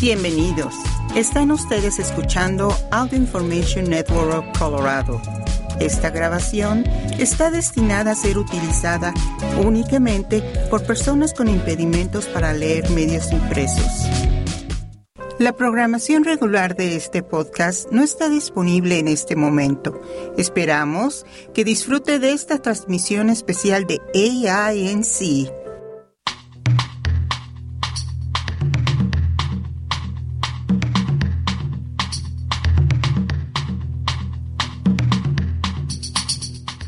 Bienvenidos. Están ustedes escuchando Audio Information Network of Colorado. Esta grabación está destinada a ser utilizada únicamente por personas con impedimentos para leer medios impresos. La programación regular de este podcast no está disponible en este momento. Esperamos que disfrute de esta transmisión especial de AINC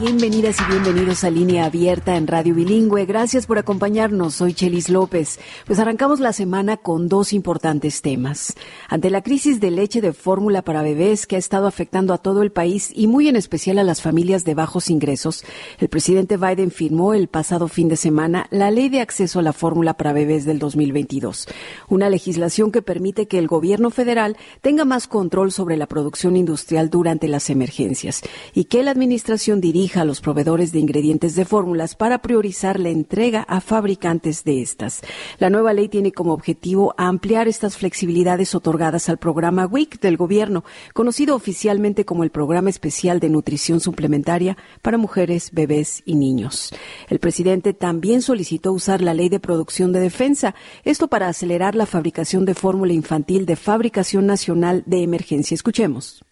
Bienvenidas y bienvenidos a Línea Abierta en Radio Bilingüe. Gracias por acompañarnos. Soy Chelis López. Pues arrancamos la semana con dos importantes temas. Ante la crisis de leche de fórmula para bebés que ha estado afectando a todo el país y muy en especial a las familias de bajos ingresos, el presidente Biden firmó el pasado fin de semana la Ley de Acceso a la Fórmula para Bebés del 2022, una legislación que permite que el gobierno federal tenga más control sobre la producción industrial durante las emergencias y que la administración dirija a los proveedores de ingredientes de fórmulas para priorizar la entrega a fabricantes de estas. La nueva ley tiene como objetivo ampliar estas flexibilidades otorgadas al programa WIC del gobierno, conocido oficialmente como el Programa Especial de Nutrición Suplementaria para Mujeres, Bebés y Niños. El presidente también solicitó usar la Ley de Producción de Defensa, esto para acelerar la fabricación de fórmula infantil de fabricación nacional de emergencia. Escuchemos.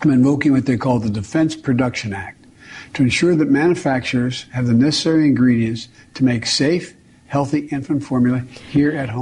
I'm invoking what they call the Defense Production Act to ensure that manufacturers have the necessary ingredients to make safe,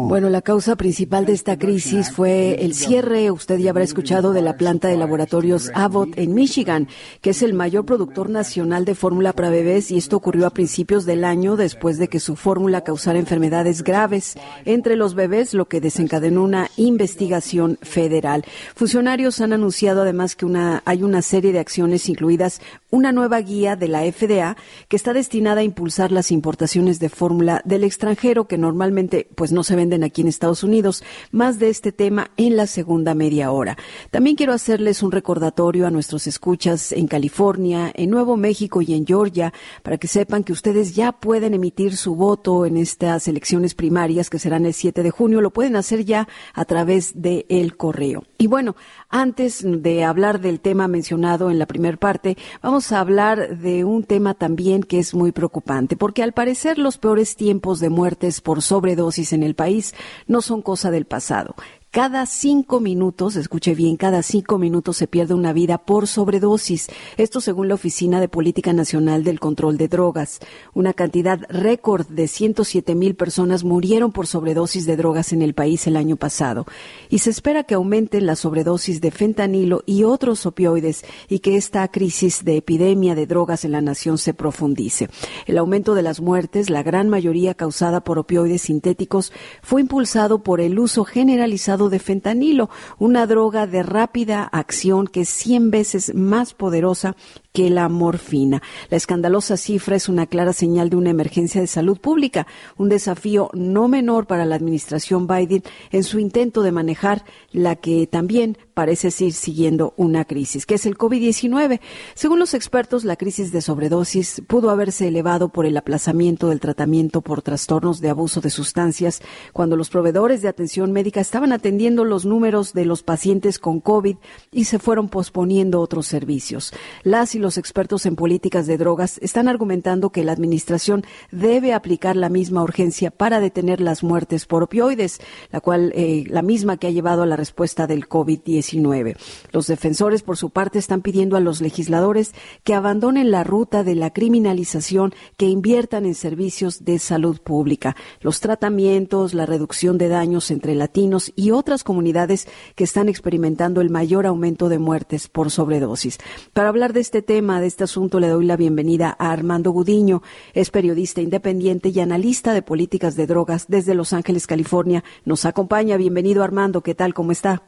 Bueno, la causa principal de esta crisis fue el cierre, usted ya habrá escuchado, de la planta de laboratorios Abbott en Michigan, que es el mayor productor nacional de fórmula para bebés y esto ocurrió a principios del año después de que su fórmula causara enfermedades graves entre los bebés, lo que desencadenó una investigación federal. Funcionarios han anunciado además que una, hay una serie de acciones incluidas una nueva guía de la FDA que está destinada a impulsar las importaciones de fórmula del extranjero que normalmente pues no se venden aquí en Estados Unidos. Más de este tema en la segunda media hora. También quiero hacerles un recordatorio a nuestros escuchas en California, en Nuevo México y en Georgia para que sepan que ustedes ya pueden emitir su voto en estas elecciones primarias que serán el 7 de junio. Lo pueden hacer ya a través de el correo. Y bueno, antes de hablar del tema mencionado en la primera parte, vamos a hablar de un tema también que es muy preocupante, porque al parecer los peores tiempos de muertes por sobredosis en el país no son cosa del pasado. Cada cinco minutos, escuche bien, cada cinco minutos se pierde una vida por sobredosis. Esto según la Oficina de Política Nacional del Control de Drogas. Una cantidad récord de 107 mil personas murieron por sobredosis de drogas en el país el año pasado. Y se espera que aumenten las sobredosis de fentanilo y otros opioides y que esta crisis de epidemia de drogas en la nación se profundice. El aumento de las muertes, la gran mayoría causada por opioides sintéticos, fue impulsado por el uso generalizado de fentanilo, una droga de rápida acción que es 100 veces más poderosa que la morfina. La escandalosa cifra es una clara señal de una emergencia de salud pública, un desafío no menor para la administración Biden en su intento de manejar la que también parece ir siguiendo una crisis, que es el COVID-19. Según los expertos, la crisis de sobredosis pudo haberse elevado por el aplazamiento del tratamiento por trastornos de abuso de sustancias cuando los proveedores de atención médica estaban atendiendo los números de los pacientes con COVID y se fueron posponiendo otros servicios. Las los expertos en políticas de drogas están argumentando que la Administración debe aplicar la misma urgencia para detener las muertes por opioides, la cual eh, la misma que ha llevado a la respuesta del COVID-19. Los defensores, por su parte, están pidiendo a los legisladores que abandonen la ruta de la criminalización, que inviertan en servicios de salud pública, los tratamientos, la reducción de daños entre latinos y otras comunidades que están experimentando el mayor aumento de muertes por sobredosis. Para hablar de este tema, de este asunto, le doy la bienvenida a Armando Gudiño. Es periodista independiente y analista de políticas de drogas desde Los Ángeles, California. Nos acompaña. Bienvenido, Armando. ¿Qué tal? ¿Cómo está?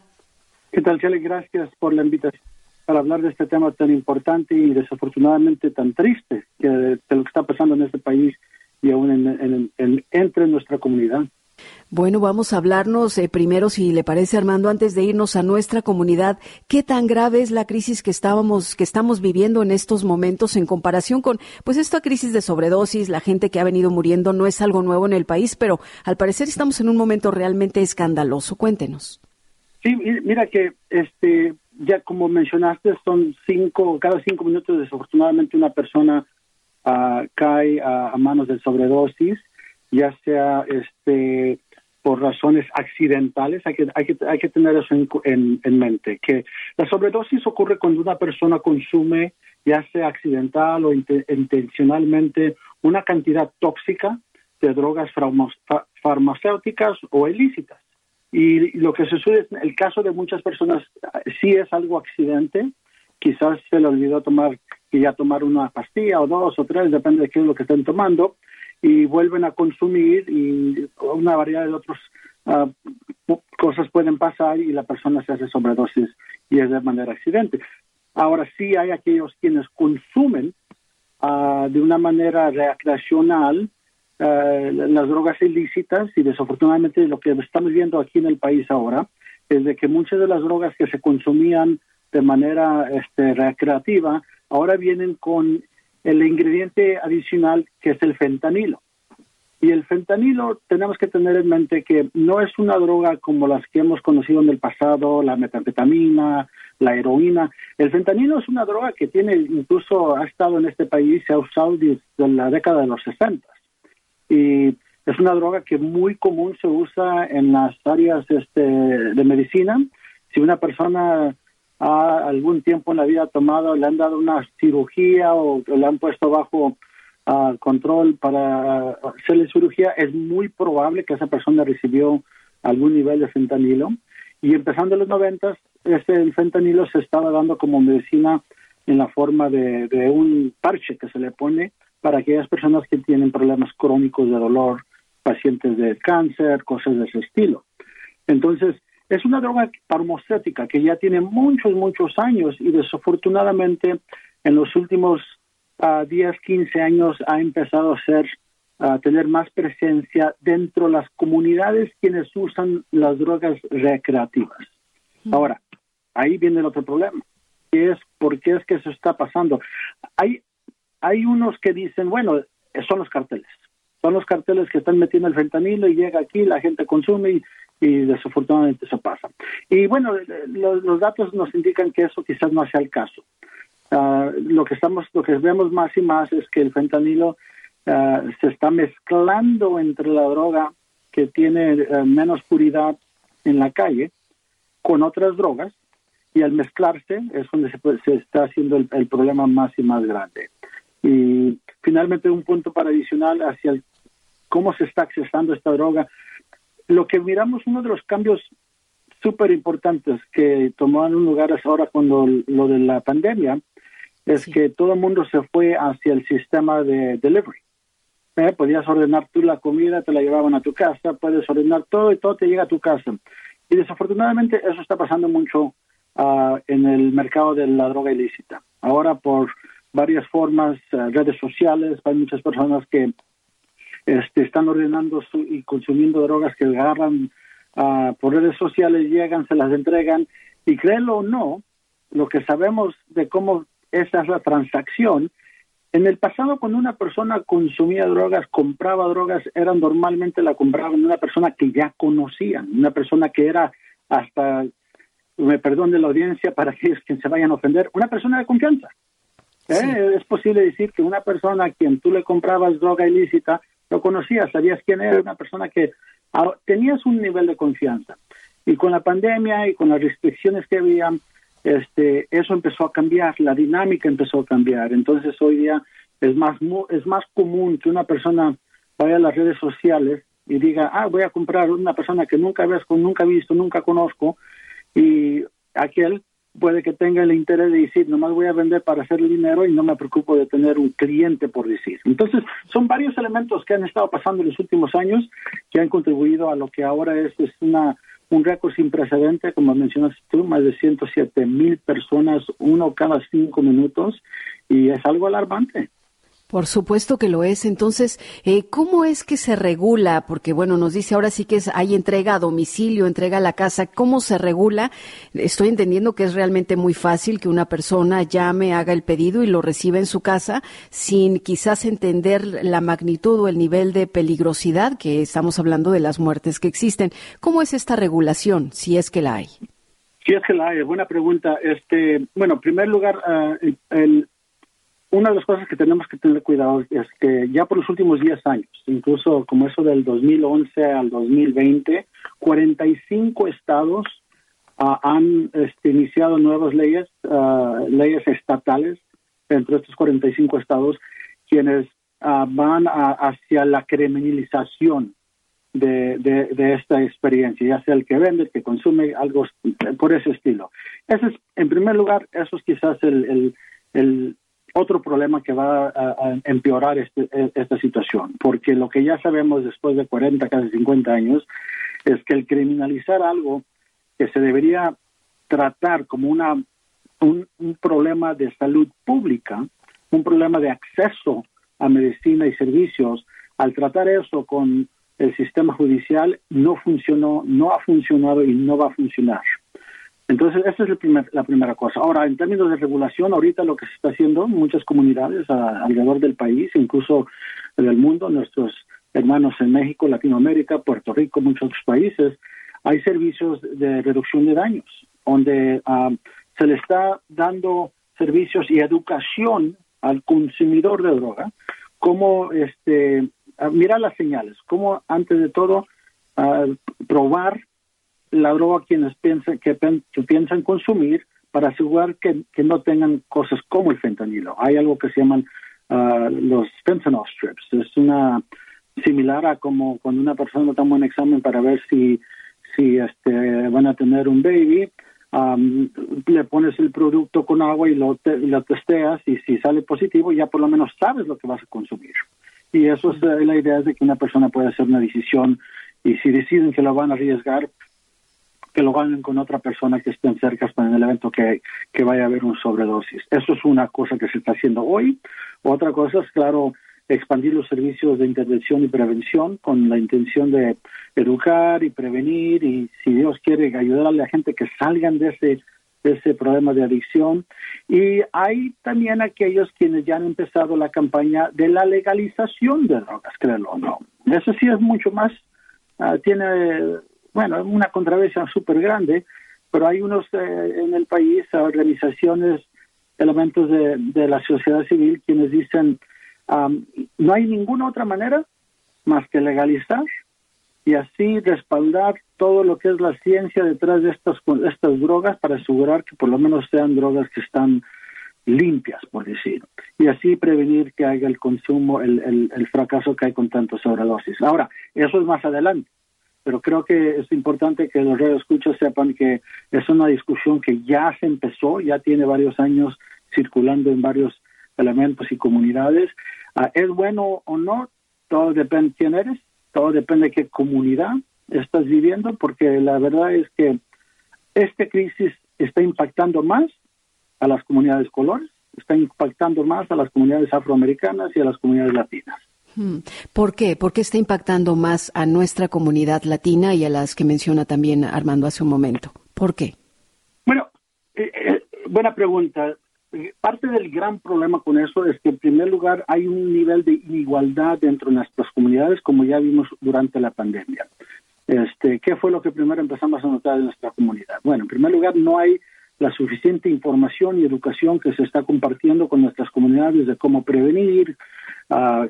¿Qué tal, Chale? Gracias por la invitación para hablar de este tema tan importante y desafortunadamente tan triste que de lo que está pasando en este país y aún entre nuestra comunidad. Bueno, vamos a hablarnos eh, primero, si le parece, Armando, antes de irnos a nuestra comunidad, qué tan grave es la crisis que estábamos, que estamos viviendo en estos momentos en comparación con, pues, esta crisis de sobredosis, la gente que ha venido muriendo no es algo nuevo en el país, pero al parecer estamos en un momento realmente escandaloso. Cuéntenos. Sí, mira que, este, ya como mencionaste, son cinco, cada cinco minutos desafortunadamente una persona uh, cae a manos de sobredosis ya sea este por razones accidentales, hay que, hay que, hay que tener eso en, en, mente, que la sobredosis ocurre cuando una persona consume, ya sea accidental o intencionalmente, una cantidad tóxica de drogas farmacéuticas o ilícitas. Y lo que sucede en el caso de muchas personas sí es algo accidente, quizás se le olvidó tomar, y ya tomar una pastilla o dos o tres, depende de qué es lo que estén tomando, y vuelven a consumir y una variedad de otras ah, cosas pueden pasar y la persona se hace sobredosis y es de manera accidente. Ahora sí hay aquellos quienes consumen ah, de una manera recreacional ah, las drogas ilícitas y desafortunadamente lo que estamos viendo aquí en el país ahora es de que muchas de las drogas que se consumían de manera este, recreativa ahora vienen con el ingrediente adicional que es el fentanilo. Y el fentanilo tenemos que tener en mente que no es una droga como las que hemos conocido en el pasado, la metanfetamina, la heroína. El fentanilo es una droga que tiene, incluso ha estado en este país, se ha usado desde la década de los 60. Y es una droga que muy común se usa en las áreas este, de medicina. Si una persona algún tiempo en la vida tomado, le han dado una cirugía o le han puesto bajo uh, control para hacerle cirugía, es muy probable que esa persona recibió algún nivel de fentanilo. Y empezando en los noventas, este fentanilo se estaba dando como medicina en la forma de, de un parche que se le pone para aquellas personas que tienen problemas crónicos de dolor, pacientes de cáncer, cosas de ese estilo. Entonces, es una droga farmacéutica que ya tiene muchos, muchos años y desafortunadamente en los últimos 10, ah, 15 años ha empezado a ser a tener más presencia dentro de las comunidades quienes usan las drogas recreativas. Ahora, ahí viene el otro problema, que es por qué es que eso está pasando. Hay, hay unos que dicen, bueno, son los carteles, son los carteles que están metiendo el fentanilo y llega aquí, la gente consume y y desafortunadamente eso pasa. Y bueno, los, datos nos indican que eso quizás no sea el caso. Ah, lo que estamos, lo que vemos más y más es que el fentanilo ah, se está mezclando entre la droga que tiene eh, menos puridad en la calle con otras drogas y al mezclarse es donde se, se está haciendo el, problema más y más grande. Y finalmente un punto para adicional hacia cómo se está accesando esta droga lo que miramos, uno de los cambios súper importantes que tomaron lugar ahora cuando lo de la pandemia, es que todo el mundo se fue hacia el sistema de delivery. ¿Eh? Podías ordenar tú la comida, te la llevaban a tu casa, puedes ordenar todo y todo te llega a tu casa. Y desafortunadamente eso está pasando mucho uh, en el mercado de la droga ilícita. Ahora por varias formas, uh, redes sociales, hay muchas personas que este, están ordenando y consumiendo drogas que agarran uh, por redes sociales, llegan, se las entregan y créelo o no, lo que sabemos de cómo esa es la transacción, en el pasado cuando una persona consumía drogas, compraba drogas, eran normalmente la compraban una persona que ya conocían, una persona que era hasta, me perdone la audiencia para que quien se vayan a ofender, una persona de confianza. ¿Eh? Es posible decir que una persona a quien tú le comprabas droga ilícita lo conocías, sabías quién era, una persona que tenías un nivel de confianza. Y con la pandemia y con las restricciones que había, este, eso empezó a cambiar, la dinámica empezó a cambiar. Entonces hoy día es más, es más común que una persona vaya a las redes sociales y diga, ah, voy a comprar una persona que nunca ves, nunca he visto, nunca conozco, y aquel puede que tenga el interés de decir, nomás voy a vender para hacer dinero y no me preocupo de tener un cliente por decir. Entonces, son varios elementos que han estado pasando en los últimos años que han contribuido a lo que ahora es, es una, un récord sin precedente, como mencionas tú, más de 107 mil personas, uno cada cinco minutos, y es algo alarmante. Por supuesto que lo es. Entonces, eh, ¿cómo es que se regula? Porque, bueno, nos dice ahora sí que es, hay entrega a domicilio, entrega a la casa. ¿Cómo se regula? Estoy entendiendo que es realmente muy fácil que una persona llame, haga el pedido y lo reciba en su casa sin quizás entender la magnitud o el nivel de peligrosidad que estamos hablando de las muertes que existen. ¿Cómo es esta regulación, si es que la hay? Si es que la hay, buena pregunta. Este, bueno, en primer lugar, ah, el, una de las cosas que tenemos que tener cuidado es que ya por los últimos 10 años, incluso como eso del 2011 al 2020, 45 estados uh, han este, iniciado nuevas leyes, uh, leyes estatales, entre estos 45 estados, quienes uh, van a, hacia la criminalización de, esta experiencia, ya sea el que vende, el que consume, algo por ese estilo. Ese es, en primer lugar, eso es quizás el, el, el otro problema que va a, empeorar este, e, esta situación, porque lo que ya sabemos después de 40, casi 50 años, es que el criminalizar algo que se debería tratar como una, un, problema de salud pública, un problema de acceso a medicina y servicios, al tratar eso con el sistema judicial, no funcionó, no ha funcionado y no va a funcionar. Entonces, esa es la primera cosa. Ahora, en términos de regulación, ahorita lo que se está haciendo en muchas comunidades alrededor del país, incluso del mundo, nuestros hermanos en México, Latinoamérica, Puerto Rico, muchos otros países, hay servicios de reducción de daños, donde ah, se le está dando servicios y educación al consumidor de droga, cómo este, ah, mirar las señales, cómo antes de todo ah, probar la droga quienes piensan que, piensan consumir para asegurar que, no tengan cosas como el fentanilo. Hay algo que se llaman ah, los fentanyl strips. Es una similar a como cuando una persona toma un examen para ver si si este van a tener un baby, le pones el producto con agua y lo, lo testeas y si sale positivo ya por lo menos sabes lo que vas a consumir. Y eso es eh, la idea de que una persona puede hacer una decisión y si deciden que lo van a arriesgar, que lo ganen con otra persona que estén cerca para en el evento que, que vaya a haber un sobredosis. Eso es una cosa que se está haciendo hoy. Otra cosa es, claro, expandir los servicios de intervención y prevención con la intención de educar y prevenir y, si Dios quiere, ayudar a la gente que salgan de ese, ese problema de adicción. Y hay también aquellos quienes ya han empezado la campaña de la legalización de drogas, créelo o no. Eso sí es mucho más, uh, tiene bueno, una controversia súper grande, pero hay unos eh, en el país, organizaciones, elementos de, la sociedad civil, quienes dicen, no hay ninguna otra manera más que legalizar y así respaldar todo lo que es la ciencia detrás de estas, estas drogas para asegurar que por lo menos sean drogas que están limpias, por decir, y así prevenir que haya el consumo, el, el, fracaso que hay con tantos sobredosis. Ahora, eso es más adelante pero creo que es importante que los radioescuchos sepan que es una discusión que ya se empezó, ya tiene varios años circulando en varios elementos y comunidades. Ah, ¿Es bueno o no? Todo depende de quién eres, todo depende de qué comunidad estás viviendo, porque la verdad es que esta crisis está impactando más a las comunidades colores, está impactando más a las comunidades afroamericanas y a las comunidades latinas. Hmm. ¿Por qué? ¿Por qué está impactando más a nuestra comunidad latina y a las que menciona también Armando hace un momento? ¿Por qué? Bueno, eh, eh, buena pregunta. Parte del gran problema con eso es que en primer lugar hay un nivel de inigualdad dentro de nuestras comunidades como ya vimos durante la pandemia. Este, ¿Qué fue lo que primero empezamos a notar en nuestra comunidad? Bueno, en primer lugar no hay la suficiente información y educación que se está compartiendo con nuestras comunidades de cómo prevenir,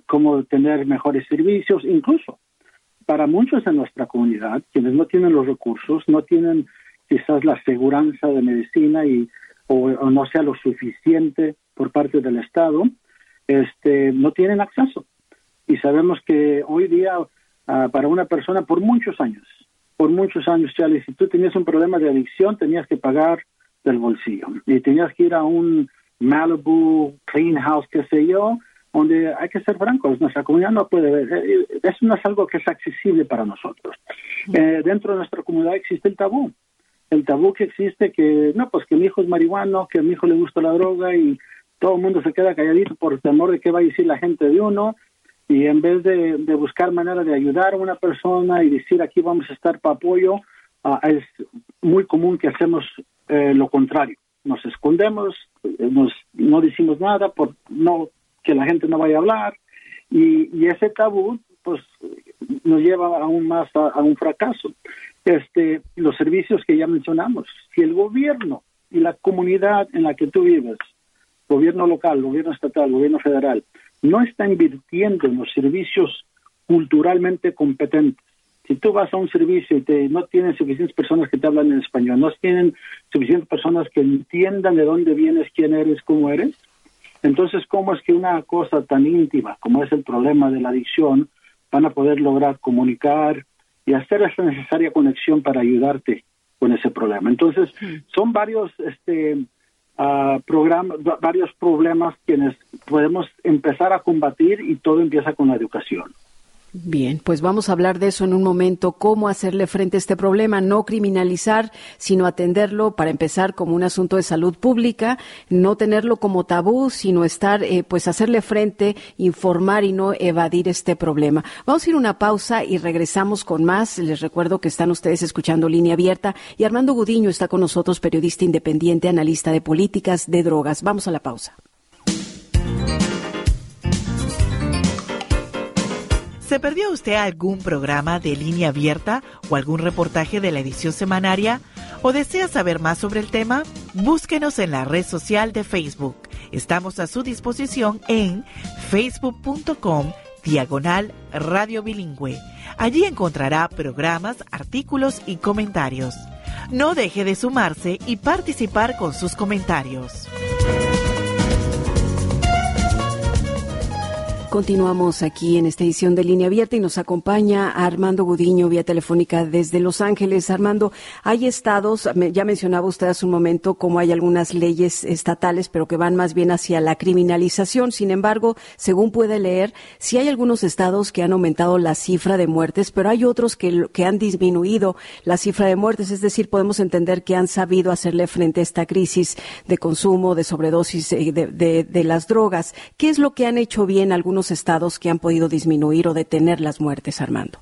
cómo tener mejores servicios, incluso para muchos en nuestra comunidad, quienes no tienen los recursos, no tienen quizás la seguridad de medicina y o, no sea lo suficiente por parte del Estado, este, no tienen acceso. Y sabemos que hoy día ah, para una persona por muchos años, por muchos años, Charlie, si tú tenías un problema de adicción, tenías que pagar del bolsillo y tenías que ir a un Malibu, Clean House, qué sé yo, donde hay que ser francos, nuestra comunidad no puede ver, eh, eso no es algo que es accesible para nosotros. Eh, dentro de nuestra comunidad existe el tabú, el tabú que existe que, no, pues que mi hijo es marihuano, que a mi hijo le gusta la droga y todo el mundo se queda calladito por temor de qué va a decir la gente de uno y en vez de, buscar manera de ayudar a una persona y decir aquí vamos a estar para apoyo, ah, es muy común que hacemos eh, lo contrario. Nos escondemos, nos, no decimos nada por no que la gente no vaya a hablar y, ese tabú pues nos lleva aún más a, un fracaso. Este, los servicios que ya mencionamos, si el gobierno y la comunidad en la que tú vives, gobierno local, gobierno estatal, gobierno federal, no está invirtiendo en los servicios culturalmente competentes, si tú vas a un servicio y te, no tienen suficientes personas que te hablan en español, no tienen suficientes personas que entiendan de dónde vienes, quién eres, cómo eres, entonces, ¿cómo es que una cosa tan íntima como es el problema de la adicción van a poder lograr comunicar y hacer esa necesaria conexión para ayudarte con ese problema? Entonces, son varios este, uh, programas, varios problemas quienes podemos empezar a combatir y todo empieza con la educación. Bien, pues vamos a hablar de eso en un momento, cómo hacerle frente a este problema, no criminalizar, sino atenderlo para empezar como un asunto de salud pública, no tenerlo como tabú, sino estar, eh, pues hacerle frente, informar y no evadir este problema. Vamos a ir a una pausa y regresamos con más. Les recuerdo que están ustedes escuchando Línea Abierta y Armando Gudiño está con nosotros, periodista independiente, analista de políticas de drogas. Vamos a la pausa. ¿Se perdió usted algún programa de línea abierta o algún reportaje de la edición semanaria? ¿O desea saber más sobre el tema? Búsquenos en la red social de Facebook. Estamos a su disposición en facebook.com diagonal radio bilingüe. Allí encontrará programas, artículos y comentarios. No deje de sumarse y participar con sus comentarios. Continuamos aquí en esta edición de Línea Abierta y nos acompaña Armando Gudiño vía telefónica desde Los Ángeles. Armando, hay estados, ya mencionaba usted hace un momento cómo hay algunas leyes estatales, pero que van más bien hacia la criminalización. Sin embargo, según puede leer, sí hay algunos estados que han aumentado la cifra de muertes, pero hay otros que, han disminuido la cifra de muertes. Es decir, podemos entender que han sabido hacerle frente a esta crisis de consumo, de sobredosis eh, de, de las drogas. ¿Qué es lo que han hecho bien algunos estados que han podido disminuir o detener las muertes, Armando?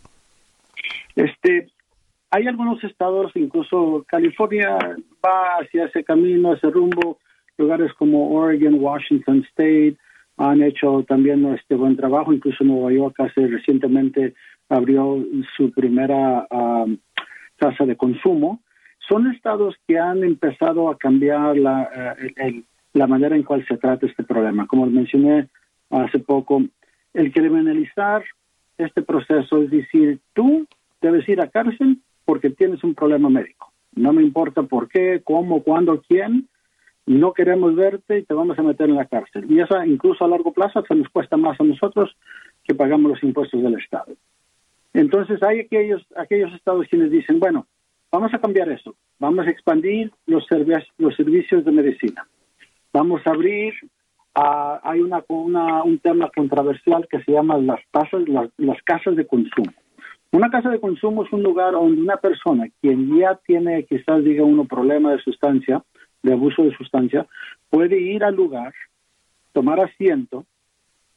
Este, hay algunos estados, incluso California va hacia ese camino, ese rumbo. Lugares como Oregon, Washington State han hecho también este buen trabajo. Incluso Nueva York hace recientemente abrió su primera um, tasa de consumo. Son estados que han empezado a cambiar la, eh, la manera en cual se trata este problema. Como mencioné, hace poco, el criminalizar este proceso es decir, tú debes ir a cárcel porque tienes un problema médico. No me importa por qué, cómo, cuándo, quién, no queremos verte y te vamos a meter en la cárcel. Y eso incluso a largo plazo se nos cuesta más a nosotros que pagamos los impuestos del Estado. Entonces hay aquellos, aquellos estados quienes dicen, bueno, vamos a cambiar eso, vamos a expandir los, los servicios de medicina, vamos a abrir Ah, hay una, un tema controversial que se llama las, tasas, las, casas de consumo. Una casa de consumo es un lugar donde una persona, quien ya tiene quizás diga uno problema de sustancia, de abuso de sustancia, puede ir al lugar, tomar asiento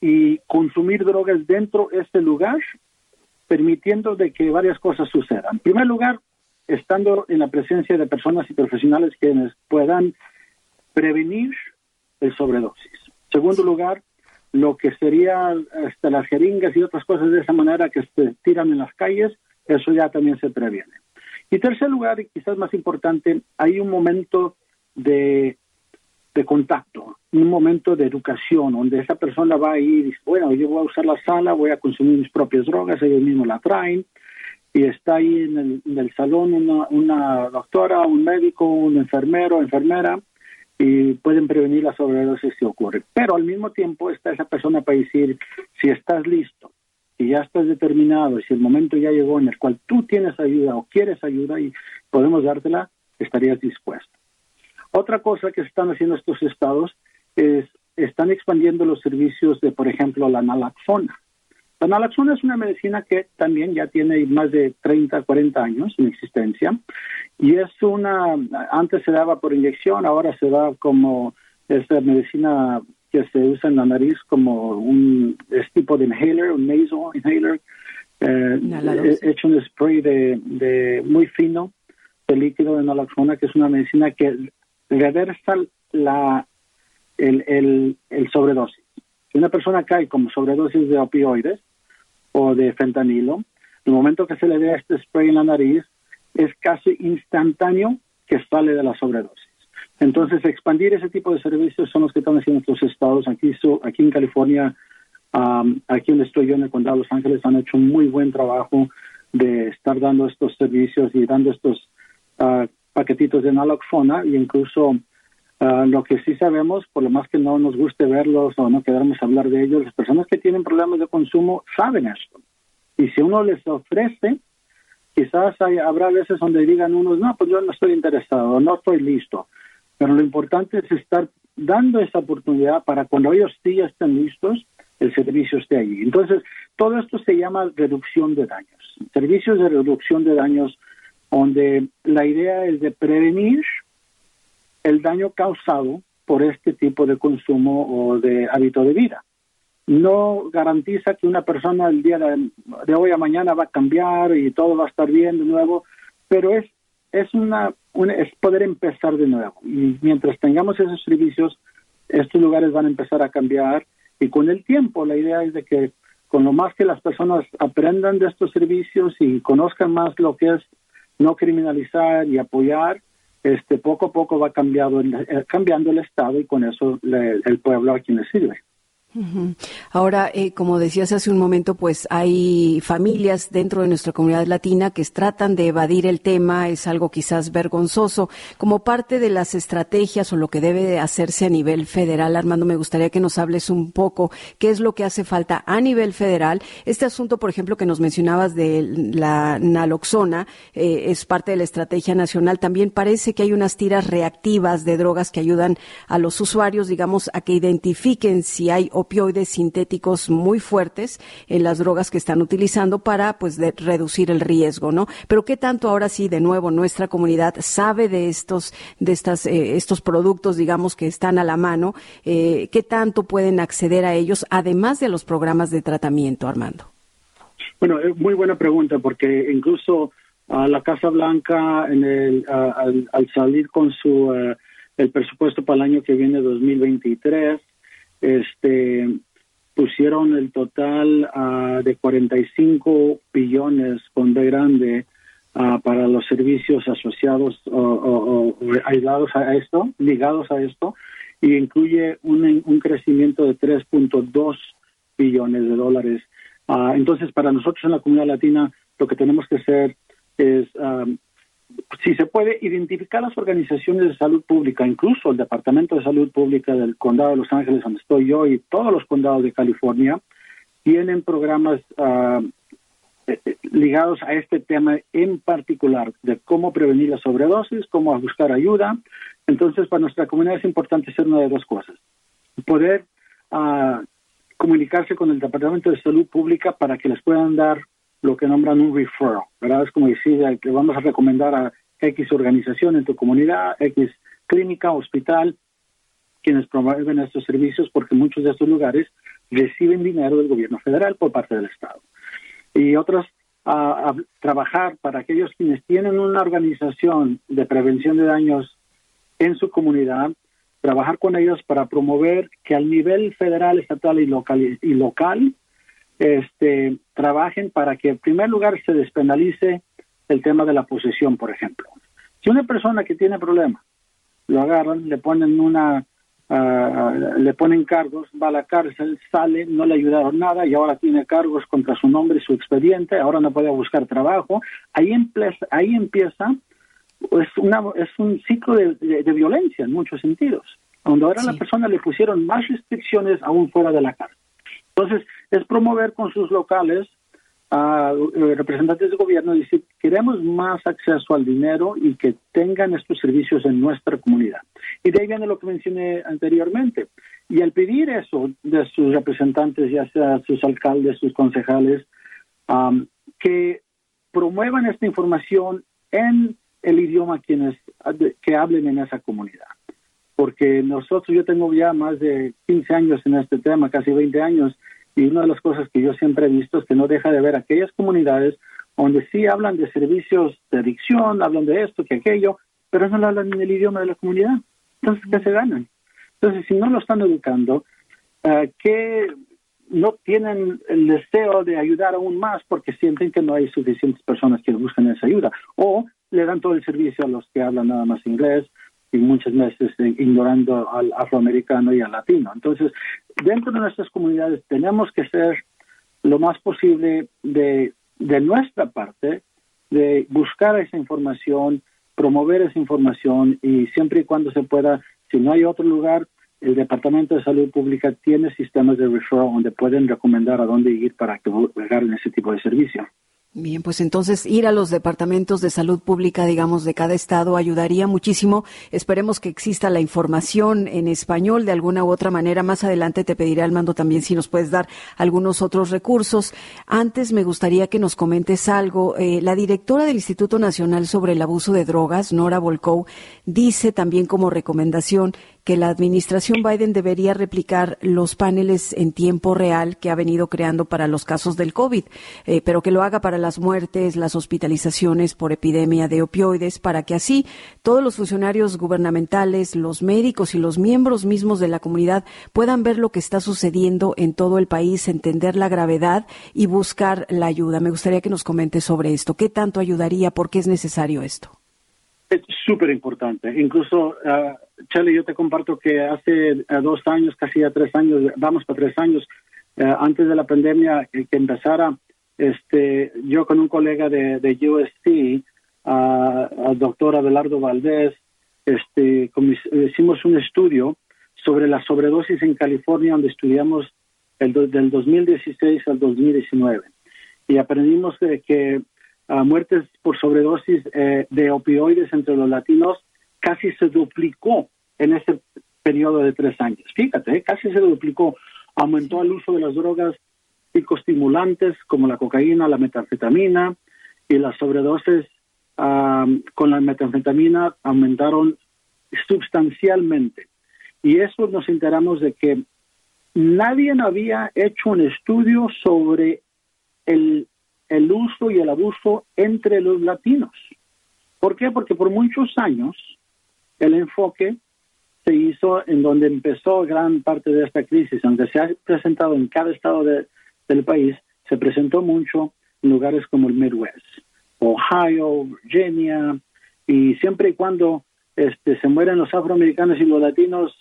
y consumir drogas dentro de este lugar, permitiendo de que varias cosas sucedan. En primer lugar, estando en la presencia de personas y profesionales quienes puedan prevenir el sobredosis. Segundo lugar, lo que sería este, las jeringas y otras cosas de esa manera que se tiran en las calles, eso ya también se previene. Y tercer lugar, y quizás más importante, hay un momento de, de contacto, un momento de educación, donde esa persona va a ir y dice, bueno, yo voy a usar la sala, voy a consumir mis propias drogas, ellos mismos la traen, y está ahí en el, en el salón una, una doctora, un médico, un enfermero, enfermera, y pueden prevenir la sobredosis si ocurre. Pero al mismo tiempo está esa persona para decir, si estás listo, y ya estás determinado, si el momento ya llegó en el cual tú tienes ayuda o quieres ayuda y podemos dártela, estarías dispuesto. Otra cosa que están haciendo estos estados es están expandiendo los servicios de, por ejemplo, la naloxona. La naloxona es una medicina que también ya tiene más de 30, 40 años en existencia y es una, antes se daba por inyección, ahora se da como esta medicina que se usa en la nariz como un es tipo de inhaler, un nasal inhaler, eh, hecho un spray de, de, muy fino de líquido de naloxona, que es una medicina que reversa la, el, el, el sobredosis. Si una persona cae como sobredosis de opioides o de fentanilo, el momento que se le dé este spray en la nariz, es casi instantáneo que sale de la sobredosis. Entonces, expandir ese tipo de servicios son los que están haciendo nuestros estados. Aquí, aquí en California, aquí donde estoy yo en el condado de Los Ángeles, han hecho un muy buen trabajo de estar dando estos servicios y dando estos uh, paquetitos de naloxona e incluso uh, lo que sí sabemos, por lo más que no nos guste verlos o no quedarnos a hablar de ellos, las personas que tienen problemas de consumo saben esto. Y si uno les ofrece, quizás hay, habrá veces donde digan unos, no, pues yo no estoy interesado, no estoy listo. Pero lo importante es estar dando esa oportunidad para cuando ellos sí estén listos, el servicio esté allí. Entonces, todo esto se llama reducción de daños. Servicios de reducción de daños donde la idea es de prevenir el daño causado por este tipo de consumo o de hábito de vida. No garantiza que una persona el día de, hoy a mañana va a cambiar y todo va a estar bien de nuevo, pero es es una, es poder empezar de nuevo. Y mientras tengamos esos servicios, estos lugares van a empezar a cambiar y con el tiempo la idea es de que con lo más que las personas aprendan de estos servicios y conozcan más lo que es no criminalizar y apoyar, este poco a poco va cambiando, eh, cambiando el Estado y con eso el pueblo a quien le sirve. Ahora, eh, como decías hace un momento, pues hay familias dentro de nuestra comunidad latina que tratan de evadir el tema, es algo quizás vergonzoso. Como parte de las estrategias o lo que debe hacerse a nivel federal, Armando, me gustaría que nos hables un poco qué es lo que hace falta a nivel federal. Este asunto, por ejemplo, que nos mencionabas de la naloxona, eh, es parte de la estrategia nacional. También parece que hay unas tiras reactivas de drogas que ayudan a los usuarios, digamos, a que identifiquen si hay opioides sintéticos muy fuertes en las drogas que están utilizando para pues reducir el riesgo, ¿no? Pero qué tanto ahora sí de nuevo nuestra comunidad sabe de estos de estas eh, estos productos, digamos que están a la mano, eh, qué tanto pueden acceder a ellos además de los programas de tratamiento, Armando. Bueno, muy buena pregunta porque incluso a la Casa Blanca en el, al, al, salir con su eh, el presupuesto para el año que viene 2023 este pusieron el total uh, de 45 billones con B grande para los servicios asociados o, aislados a esto, ligados a esto, y incluye un, un crecimiento de 3.2 billones de dólares. Uh, entonces, para nosotros en la comunidad latina, lo que tenemos que hacer es um, si se puede identificar las organizaciones de salud pública, incluso el Departamento de Salud Pública del Condado de Los Ángeles, donde estoy yo, y todos los condados de California, tienen programas uh, ligados a este tema en particular, de cómo prevenir la sobredosis, cómo buscar ayuda. Entonces, para nuestra comunidad es importante hacer una de dos cosas. Poder uh, comunicarse con el Departamento de Salud Pública para que les puedan dar lo que nombran un referral, ¿verdad? Es como decir que vamos a recomendar a X organización en tu comunidad, X clínica, hospital, quienes promueven estos servicios, porque muchos de estos lugares reciben dinero del gobierno federal por parte del Estado. Y otros a, trabajar para aquellos quienes tienen una organización de prevención de daños en su comunidad, trabajar con ellos para promover que al nivel federal, estatal y local, y local este, trabajen para que en primer lugar se despenalice el tema de la posesión, por ejemplo. Si una persona que tiene problemas lo agarran, le ponen una, uh, le ponen cargos, va a la cárcel, sale, no le ayudaron nada y ahora tiene cargos contra su nombre y su expediente, ahora no puede buscar trabajo, ahí empieza, ahí empieza es, una, es un ciclo de, de, violencia en muchos sentidos, donde ahora a la persona le pusieron más restricciones aún fuera de la cárcel. Entonces, es promover con sus locales a eh, representantes de gobierno y decir, queremos más acceso al dinero y que tengan estos servicios en nuestra comunidad. Y de ahí viene lo que mencioné anteriormente. Y al pedir eso de sus representantes, ya sea sus alcaldes, sus concejales, que promuevan esta información en el idioma quienes que hablen en esa comunidad. Porque nosotros, yo tengo ya más de 15 años en este tema, casi 20 años, y una de las cosas que yo siempre he visto es que no deja de ver aquellas comunidades donde sí hablan de servicios de adicción, hablan de esto, que aquello, pero no hablan en el idioma de la comunidad. Entonces, ¿qué se ganan? Entonces, si no lo están educando, uh, ¿qué no tienen el deseo de ayudar aún más porque sienten que no hay suficientes personas que buscan esa ayuda? O le dan todo el servicio a los que hablan nada más inglés y muchas veces ignorando al afroamericano y al latino. Entonces, dentro de nuestras comunidades tenemos que ser lo más posible de, de nuestra parte, de buscar esa información, promover esa información y siempre y cuando se pueda, si no hay otro lugar, el Departamento de Salud Pública tiene sistemas de referral donde pueden recomendar a dónde ir para que en ese tipo de servicio. Bien, pues entonces ir a los departamentos de salud pública, digamos, de cada estado ayudaría muchísimo. Esperemos que exista la información en español de alguna u otra manera. Más adelante te pediré, Armando, también si nos puedes dar algunos otros recursos. Antes me gustaría que nos comentes algo. Eh, la directora del Instituto Nacional sobre el Abuso de Drogas, Nora Volkow, dice también como recomendación que la administración Biden debería replicar los paneles en tiempo real que ha venido creando para los casos del COVID, eh, pero que lo haga para las muertes, las hospitalizaciones por epidemia de opioides, para que así todos los funcionarios gubernamentales, los médicos y los miembros mismos de la comunidad puedan ver lo que está sucediendo en todo el país, entender la gravedad y buscar la ayuda. Me gustaría que nos comentes sobre esto. ¿Qué tanto ayudaría? ¿Por qué es necesario esto? Es súper importante. Incluso, uh, yo te comparto que hace eh, dos años, casi ya tres años, vamos para tres años, eh, antes de la pandemia que empezara, este, yo con un colega de, de USC, al doctor Abelardo Valdés, este, hicimos un estudio sobre la sobredosis en California, donde estudiamos el del 2016 al 2019. Y aprendimos de que muertes por sobredosis eh, de opioides entre los latinos casi se duplicó en ese periodo de tres años. Fíjate, eh, casi se duplicó. Aumentó el uso de las drogas psicoestimulantes como la cocaína, la metanfetamina y las sobredosis con la metanfetamina aumentaron sustancialmente. Y eso nos enteramos de que nadie había hecho un estudio sobre el el uso y el abuso entre los latinos. ¿Por qué? Porque por muchos años el enfoque se hizo en donde empezó gran parte de esta crisis, aunque se ha presentado en cada estado del país, se presentó mucho en lugares como el Midwest, Ohio, Virginia, y siempre y cuando este, se mueren los afroamericanos y los latinos,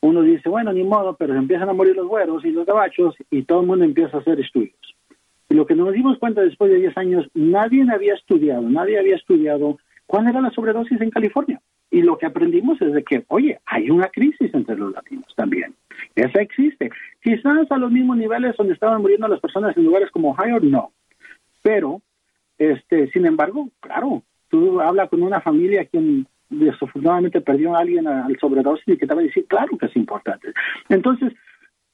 uno dice, bueno, ni modo, pero se empiezan a morir los güeros y los gabachos y todo el mundo empieza a hacer estudios. Y lo que nos dimos cuenta después de 10 años, nadie había estudiado, nadie había estudiado cuál era la sobredosis en California. Y lo que aprendimos es de que, oye, hay una crisis entre los latinos también. Esa existe. Quizás a los mismos niveles donde estaban muriendo las personas en lugares como Ohio, no. Pero, este, sin embargo, claro, tú hablas con una familia quien desafortunadamente perdió a alguien al sobredosis y que te va a decir, claro que es importante. Entonces,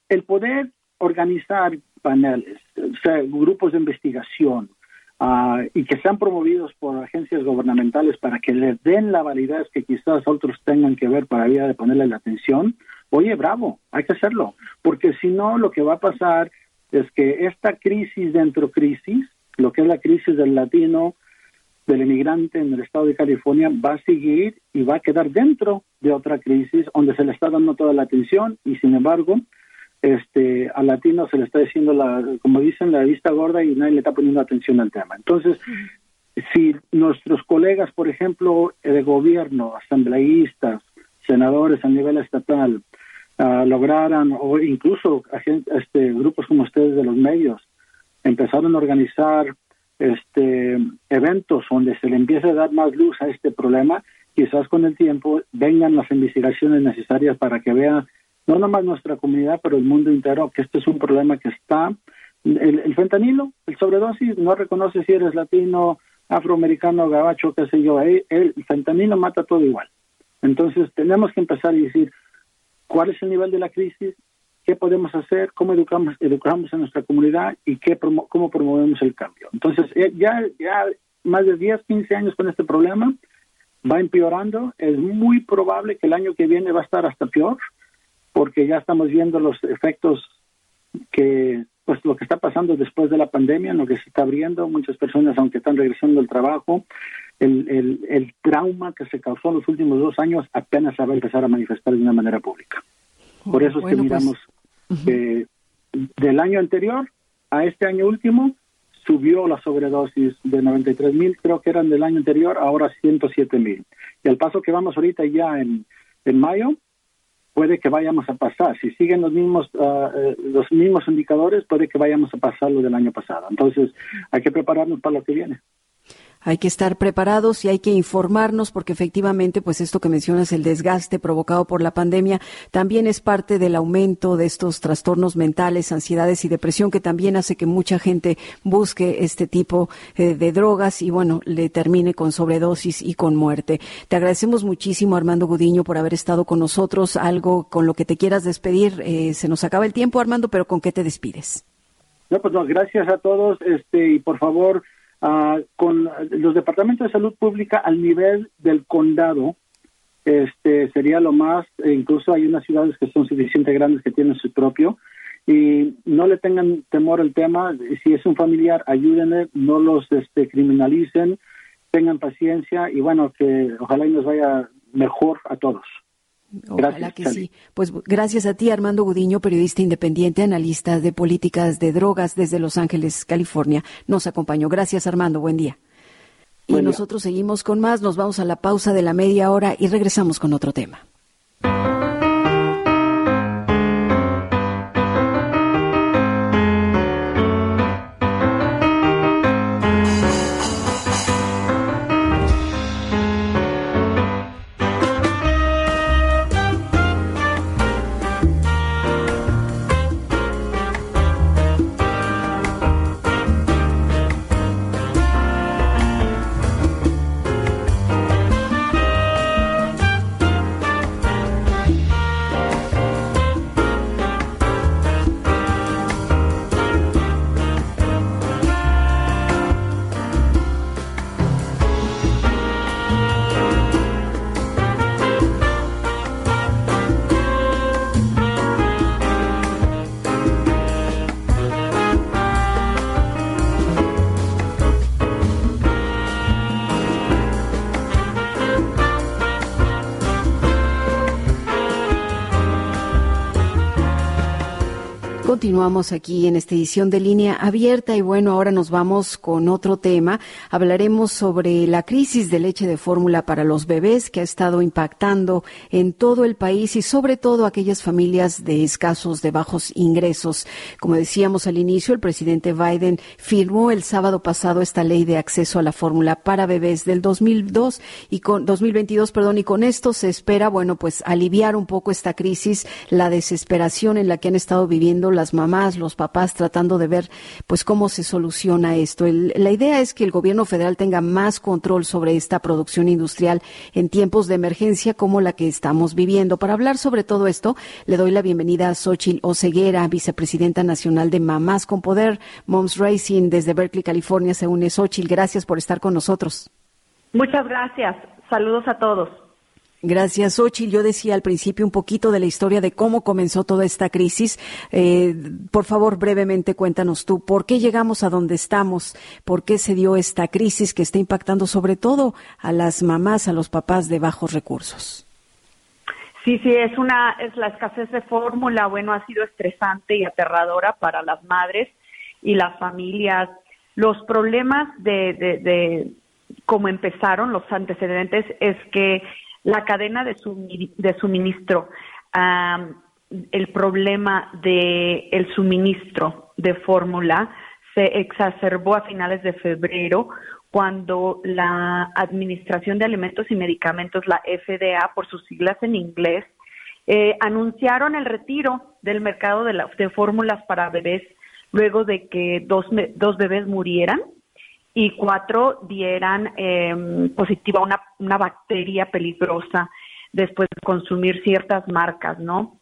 el poder organizar paneles, sea, grupos de investigación uh, y que sean promovidos por agencias gubernamentales para que le den la validez que quizás otros tengan que ver para vía de ponerle la atención, oye, bravo, hay que hacerlo, porque si no, lo que va a pasar es que esta crisis dentro crisis, lo que es la crisis del latino, del inmigrante en el estado de California, va a seguir y va a quedar dentro de otra crisis donde se le está dando toda la atención y sin embargo este, al latino se le está diciendo, la, como dicen, la vista gorda y nadie le está poniendo atención al tema. Entonces, si nuestros colegas, por ejemplo, de gobierno, asambleístas, senadores a nivel estatal, uh, lograran, o incluso este, grupos como ustedes de los medios, empezaron a organizar este, eventos donde se le empiece a dar más luz a este problema, quizás con el tiempo vengan las investigaciones necesarias para que vean no nomás nuestra comunidad, pero el mundo entero, que este es un problema que está. El, fentanilo, el sobredosis, no reconoce si eres latino, afroamericano, gabacho, qué sé yo. El, el fentanilo mata todo igual. Entonces tenemos que empezar a decir, cuál es el nivel de la crisis, qué podemos hacer, cómo educamos, educamos a nuestra comunidad y qué cómo promovemos el cambio. Entonces, eh, ya, ya más de 10, 15 años con este problema, va empeorando, es muy probable que el año que viene va a estar hasta peor, porque ya estamos viendo los efectos que, pues lo que está pasando después de la pandemia, lo que se está abriendo, muchas personas, aunque están regresando al trabajo, el, el, el trauma que se causó en los últimos dos años apenas se va a empezar a manifestar de una manera pública. Por eso es que pues, miramos que del año anterior a este año último subió la sobredosis de 93 mil, creo que eran del año anterior, ahora 107 mil. Y al paso que vamos ahorita ya en, en mayo, puede que vayamos a pasar. Si siguen los mismos uh, los mismos indicadores, puede que vayamos a pasar lo del año pasado. Entonces, hay que prepararnos para lo que viene hay que estar preparados y hay que informarnos porque efectivamente, pues esto que mencionas, el desgaste provocado por la pandemia, también es parte del aumento de estos trastornos mentales, ansiedades y depresión que también hace que mucha gente busque este tipo eh, de drogas y bueno, le termine con sobredosis y con muerte. Te agradecemos muchísimo, Armando Gudiño, por haber estado con nosotros. Algo con lo que te quieras despedir. Eh, se nos acaba el tiempo, Armando, pero ¿con qué te despides? No, pues no, gracias a todos este, y por favor Ah, con los departamentos de salud pública al nivel del condado, este sería lo más, e incluso hay unas ciudades que son suficientemente grandes que tienen su propio, y no le tengan temor al tema, si es un familiar, ayúdenle, no los este, criminalicen, tengan paciencia y bueno, que ojalá y nos vaya mejor a todos. Ojalá que sí. Pues gracias a ti, Armando Gudiño, periodista independiente, analista de políticas de drogas desde Los Ángeles, California. Nos acompañó. Gracias, Armando. Buen día. Y nosotros seguimos con más. Nos vamos a la pausa de la media hora y regresamos con otro tema. Continuamos aquí en esta edición de línea abierta y bueno, ahora nos vamos con otro tema. Hablaremos sobre la crisis de leche de fórmula para los bebés que ha estado impactando en todo el país y sobre todo aquellas familias de escasos, de bajos ingresos. Como decíamos al inicio, el presidente Biden firmó el sábado pasado esta ley de acceso a la fórmula para bebés del 2002 y con 2022, perdón, y con esto se espera, bueno, pues aliviar un poco esta crisis, la desesperación en la que han estado viviendo las mamás, los papás tratando de ver pues cómo se soluciona esto. la idea es que el gobierno federal tenga más control sobre esta producción industrial en tiempos de emergencia como la que estamos viviendo. Para hablar sobre todo esto, le doy la bienvenida a Xochitl Oceguera, vicepresidenta nacional de Mamás con Poder, Moms Racing desde Berkeley, California. Se une Xochitl. Gracias por estar con nosotros. Muchas gracias. Saludos a todos. Gracias, Ochi. Yo decía al principio un poquito de la historia de cómo comenzó toda esta crisis. Eh, por favor, brevemente cuéntanos tú, ¿por qué llegamos a donde estamos? ¿Por qué se dio esta crisis que está impactando sobre todo a las mamás, a los papás de bajos recursos? Sí, sí, es una, es la escasez de fórmula, bueno, ha sido estresante y aterradora para las madres y las familias. Los problemas de, de, de cómo empezaron, los antecedentes, es que la cadena de, suministro, el problema del el suministro de fórmula se exacerbó a finales de febrero cuando la Administración de Alimentos y Medicamentos, la FDA, por sus siglas en inglés, eh, anunciaron el retiro del mercado de, de fórmulas para bebés luego de que dos, dos bebés murieran y cuatro dieran eh, positiva una, una bacteria peligrosa después de consumir ciertas marcas, ¿no?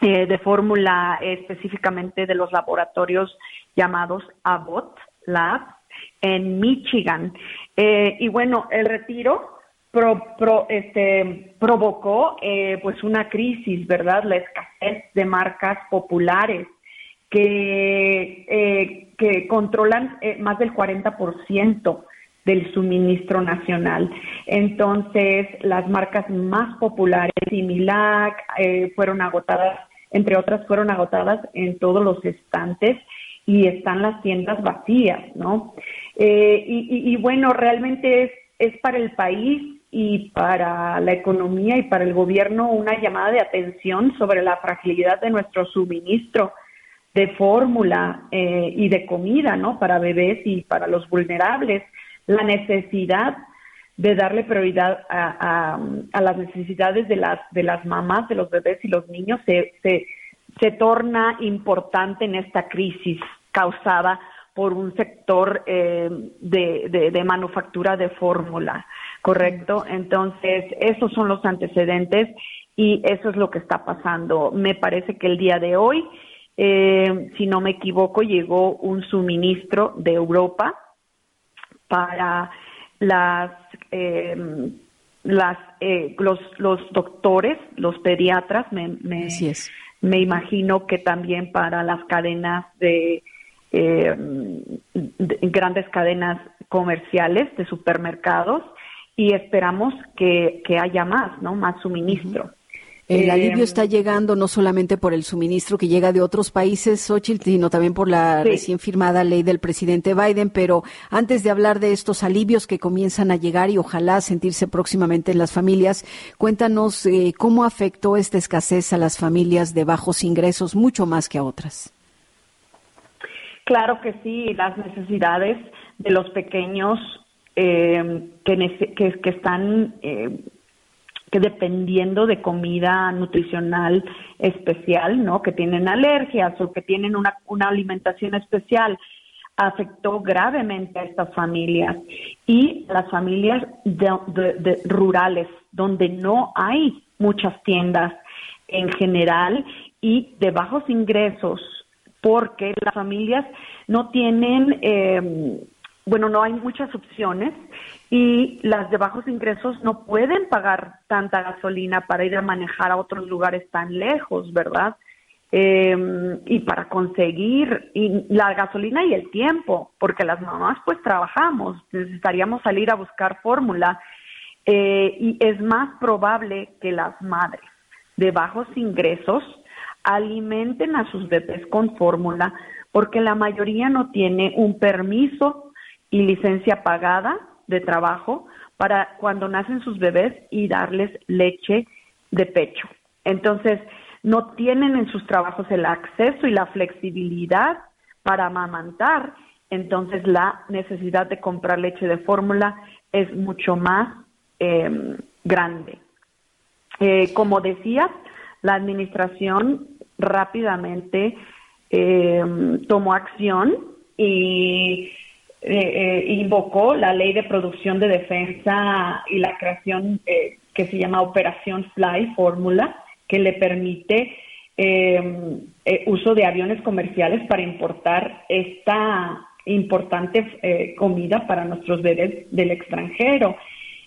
eh, de fórmula específicamente de los laboratorios llamados Abbott Labs en Michigan. Eh, y bueno, el retiro este, provocó eh, pues una crisis, ¿verdad? La escasez de marcas populares que, que controlan más del 40% del suministro nacional. Entonces, las marcas más populares, Similac, eh, fueron agotadas, entre otras, fueron agotadas en todos los estantes y están las tiendas vacías, ¿no? Eh, y, bueno, realmente es, es para el país y para la economía y para el gobierno una llamada de atención sobre la fragilidad de nuestro suministro de fórmula eh, y de comida, ¿no? Para bebés y para los vulnerables la necesidad de darle prioridad a, las necesidades de las, de las mamás, de los bebés y los niños se, se, torna importante en esta crisis causada por un sector eh, de, de, manufactura de fórmula, ¿correcto? Entonces, esos son los antecedentes y eso es lo que está pasando. Me parece que el día de hoy, eh, si no me equivoco, llegó un suministro de Europa para las em, las eh, los, los doctores, los pediatras, me, me, me imagino que también para las cadenas de, em, grandes cadenas comerciales de supermercados y esperamos que, que haya más, ¿no? Más suministro. El eh, alivio está llegando no solamente por el suministro que llega de otros países, Xochitl, sino también por la recién firmada ley del presidente Biden. Pero antes de hablar de estos alivios que comienzan a llegar y ojalá sentirse próximamente en las familias, cuéntanos eh, cómo afectó esta escasez a las familias de bajos ingresos, mucho más que a otras. Claro que sí, las necesidades de los pequeños eh, que, que, que, están que dependiendo de comida nutricional especial, ¿no? Que tienen alergias o que tienen una, una alimentación especial, afectó gravemente a estas familias y las familias de, rurales donde no hay muchas tiendas en general y de bajos ingresos porque las familias no tienen eh, bueno, no hay muchas opciones y las de bajos ingresos no pueden pagar tanta gasolina para ir a manejar a otros lugares tan lejos, ¿verdad? Em, y para conseguir la gasolina y el tiempo, porque las mamás pues trabajamos, necesitaríamos salir a buscar fórmula eh, y es más probable que las madres de bajos ingresos alimenten a sus bebés con fórmula porque la mayoría no tiene un permiso y licencia pagada de trabajo para cuando nacen sus bebés y darles leche de pecho. Entonces, no tienen en sus trabajos el acceso y la flexibilidad para amamantar, entonces la necesidad de comprar leche de fórmula es mucho más em, grande. Eh, como decías, la administración rápidamente em, tomó acción y eh, eh, invocó la ley de producción de defensa y la creación eh, que se llama Operación Fly Fórmula, que le permite uso de aviones comerciales para importar esta importante comida para nuestros bebés del extranjero.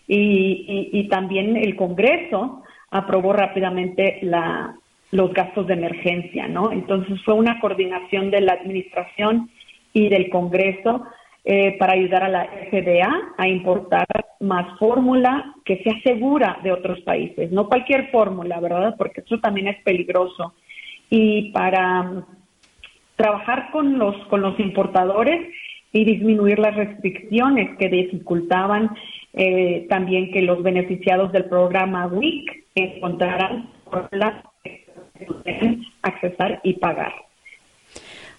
Y, y, también el Congreso aprobó rápidamente la, los gastos de emergencia, ¿no? Entonces fue una coordinación de la Administración y del Congreso eh, para ayudar a la FDA a importar más fórmula que sea segura de otros países, no cualquier fórmula, ¿verdad? Porque eso también es peligroso. Y para um, trabajar con los, con los importadores y disminuir las restricciones que dificultaban eh, también que los beneficiados del programa WIC encontraran fórmulas que accesar y pagar.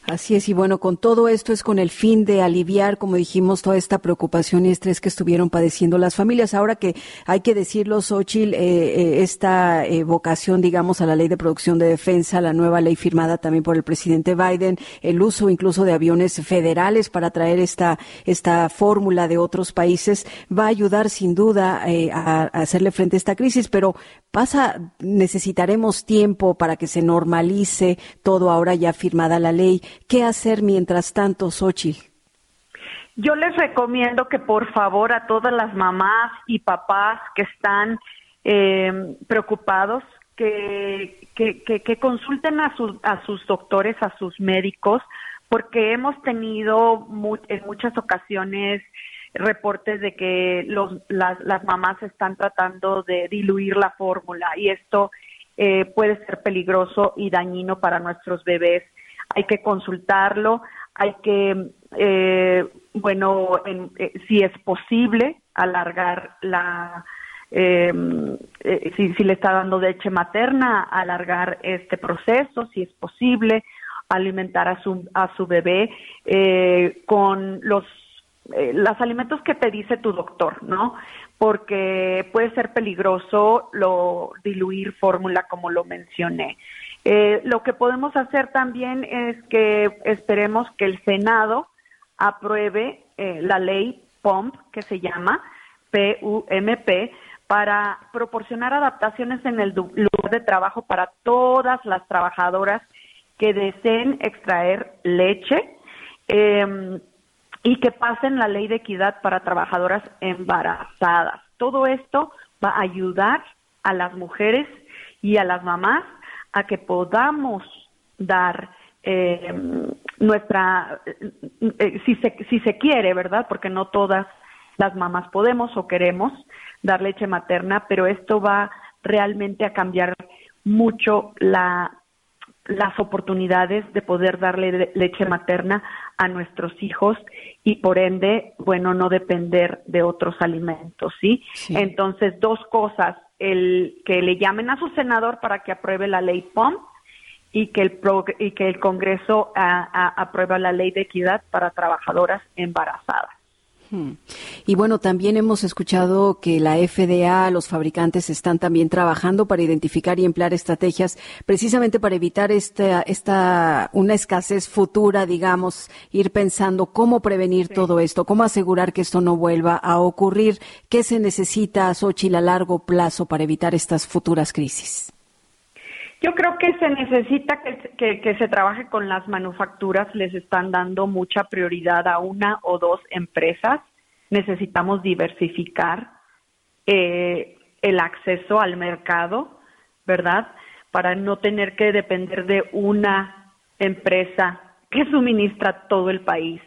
Así es, y bueno, con todo esto es con el fin de aliviar, como dijimos, toda esta preocupación y estrés que estuvieron padeciendo las familias. Ahora que hay que decirlo, Xochitl, eh, eh, esta eh, vocación, digamos, a la ley de producción de defensa, la nueva ley firmada también por el presidente Biden, el uso incluso de aviones federales para traer esta, esta fórmula de otros países, va a ayudar sin duda a, a hacerle frente a esta crisis, pero pasa, necesitaremos tiempo para que se normalice todo ahora ya firmada la ley. ¿Qué hacer mientras tanto, Xochitl? Yo les recomiendo que por favor a todas las mamás y papás que están eh, preocupados, que, consulten a, a sus doctores, a sus médicos, porque hemos tenido en muchas ocasiones reportes de que los, las, las mamás están tratando de diluir la fórmula y esto eh, puede ser peligroso y dañino para nuestros bebés. Hay que consultarlo, hay que, eh, bueno, eh, si es posible, alargar la, em, si, si, le está dando leche materna, alargar este proceso, si es posible, alimentar a su, a su bebé con los eh, los alimentos que te dice tu doctor, ¿no? Porque puede ser peligroso lo diluir fórmula como lo mencioné. Eh, lo que podemos hacer también es que esperemos que el Senado apruebe eh, la ley POMP, que se llama PUMP, para proporcionar adaptaciones en el lugar de trabajo para todas las trabajadoras que deseen extraer leche. Eh, y que pasen la ley de equidad para trabajadoras embarazadas. Todo esto va a ayudar a las mujeres y a las mamás a que podamos dar eh, nuestra, eh, si, se, si se quiere, ¿verdad? Porque no todas las mamás podemos o queremos dar leche materna, pero esto va realmente a cambiar mucho la las oportunidades de poder darle leche materna a nuestros hijos y por ende, bueno, no depender de otros alimentos, ¿sí? Entonces, dos cosas, el que le llamen a su senador para que apruebe la ley POM y que el, y que el Congreso apruebe la ley de equidad para trabajadoras embarazadas. Y bueno, también hemos escuchado que la FDA, los fabricantes están también trabajando para identificar y emplear estrategias precisamente para evitar esta, esta una escasez futura, digamos, ir pensando cómo prevenir todo esto, cómo asegurar que esto no vuelva a ocurrir, qué se necesita, Xochitl, a largo plazo para evitar estas futuras crisis. Yo creo que se necesita que, que, se trabaje con las manufacturas, les están dando mucha prioridad a una o dos empresas. Necesitamos diversificar eh, el acceso al mercado, ¿verdad? Para no tener que depender de una empresa que suministra todo el país.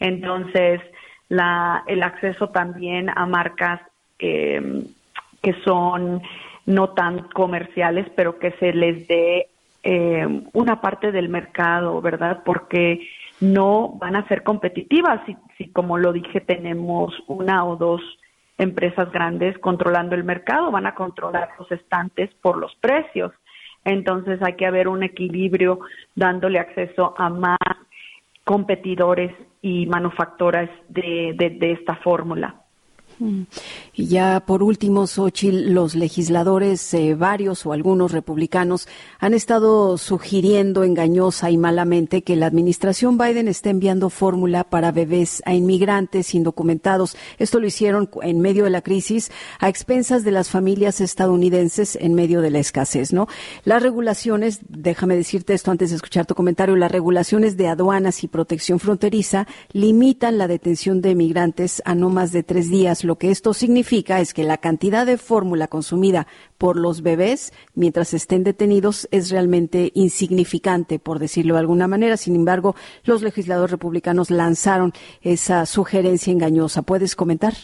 Entonces, la, el acceso también a marcas eh, que son no tan comerciales, pero que se les dé eh, una parte del mercado, ¿verdad? Porque no van a ser competitivas si, si, como lo dije, tenemos una o dos empresas grandes controlando el mercado, van a controlar los estantes por los precios. Entonces hay que haber un equilibrio dándole acceso a más competidores y manufactoras de, de, de esta fórmula. Y ya por último, Xochitl, los legisladores, eh, varios o algunos republicanos, han estado sugiriendo engañosa y malamente que la administración Biden está enviando fórmula para bebés a inmigrantes indocumentados. Esto lo hicieron en medio de la crisis a expensas de las familias estadounidenses en medio de la escasez, ¿no? Las regulaciones, déjame decirte esto antes de escuchar tu comentario, las regulaciones de aduanas y protección fronteriza limitan la detención de migrantes a no más de tres días lo que esto significa es que la cantidad de fórmula consumida por los bebés mientras estén detenidos es realmente insignificante, por decirlo de alguna manera. Sin embargo, los legisladores republicanos lanzaron esa sugerencia engañosa. ¿Puedes comentar?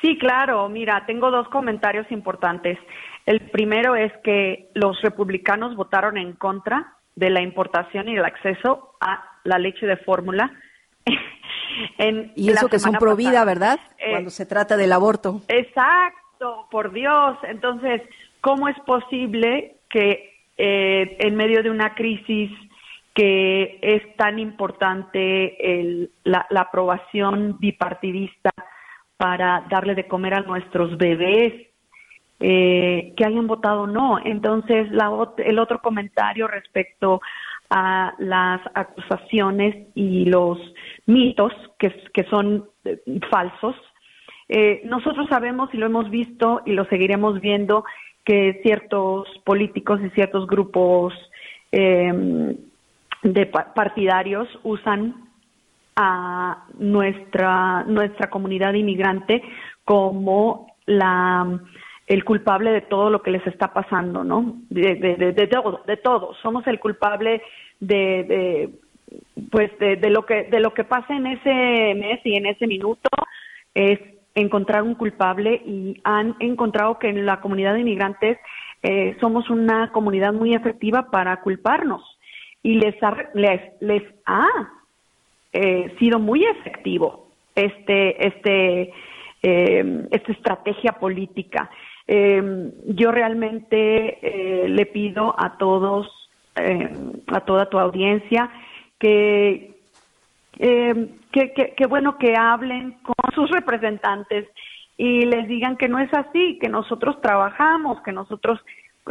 Sí, claro. Mira, tengo dos comentarios importantes. El primero es que los republicanos votaron en contra de la importación y el acceso a la leche de fórmula y eso que son pro vida, ¿verdad? Eh, Cuando se trata del aborto. Exacto, por Dios. Entonces, ¿cómo es posible que eh, en medio de una crisis que es tan importante la, aprobación bipartidista para darle de comer a nuestros bebés, eh, que hayan votado no. Entonces, el otro comentario respecto a las acusaciones y los mitos que, son eh, falsos. Eh, nosotros sabemos y lo hemos visto y lo seguiremos viendo que ciertos políticos y ciertos grupos em, de partidarios usan a nuestra nuestra comunidad inmigrante como la el culpable de todo lo que les está pasando, ¿no? De, de, de, todo, de todo. Somos el culpable de, de pues de, lo que de lo que pasa en ese mes y en ese minuto es encontrar un culpable y han encontrado que en la comunidad de inmigrantes eh, somos una comunidad muy efectiva para culparnos y les ha, les, les ha eh, sido muy efectivo este este eh, esta estrategia política. yo realmente le pido a todos, a toda tu audiencia, que eh, que, bueno que hablen con sus representantes y les digan que no es así, que nosotros trabajamos, que nosotros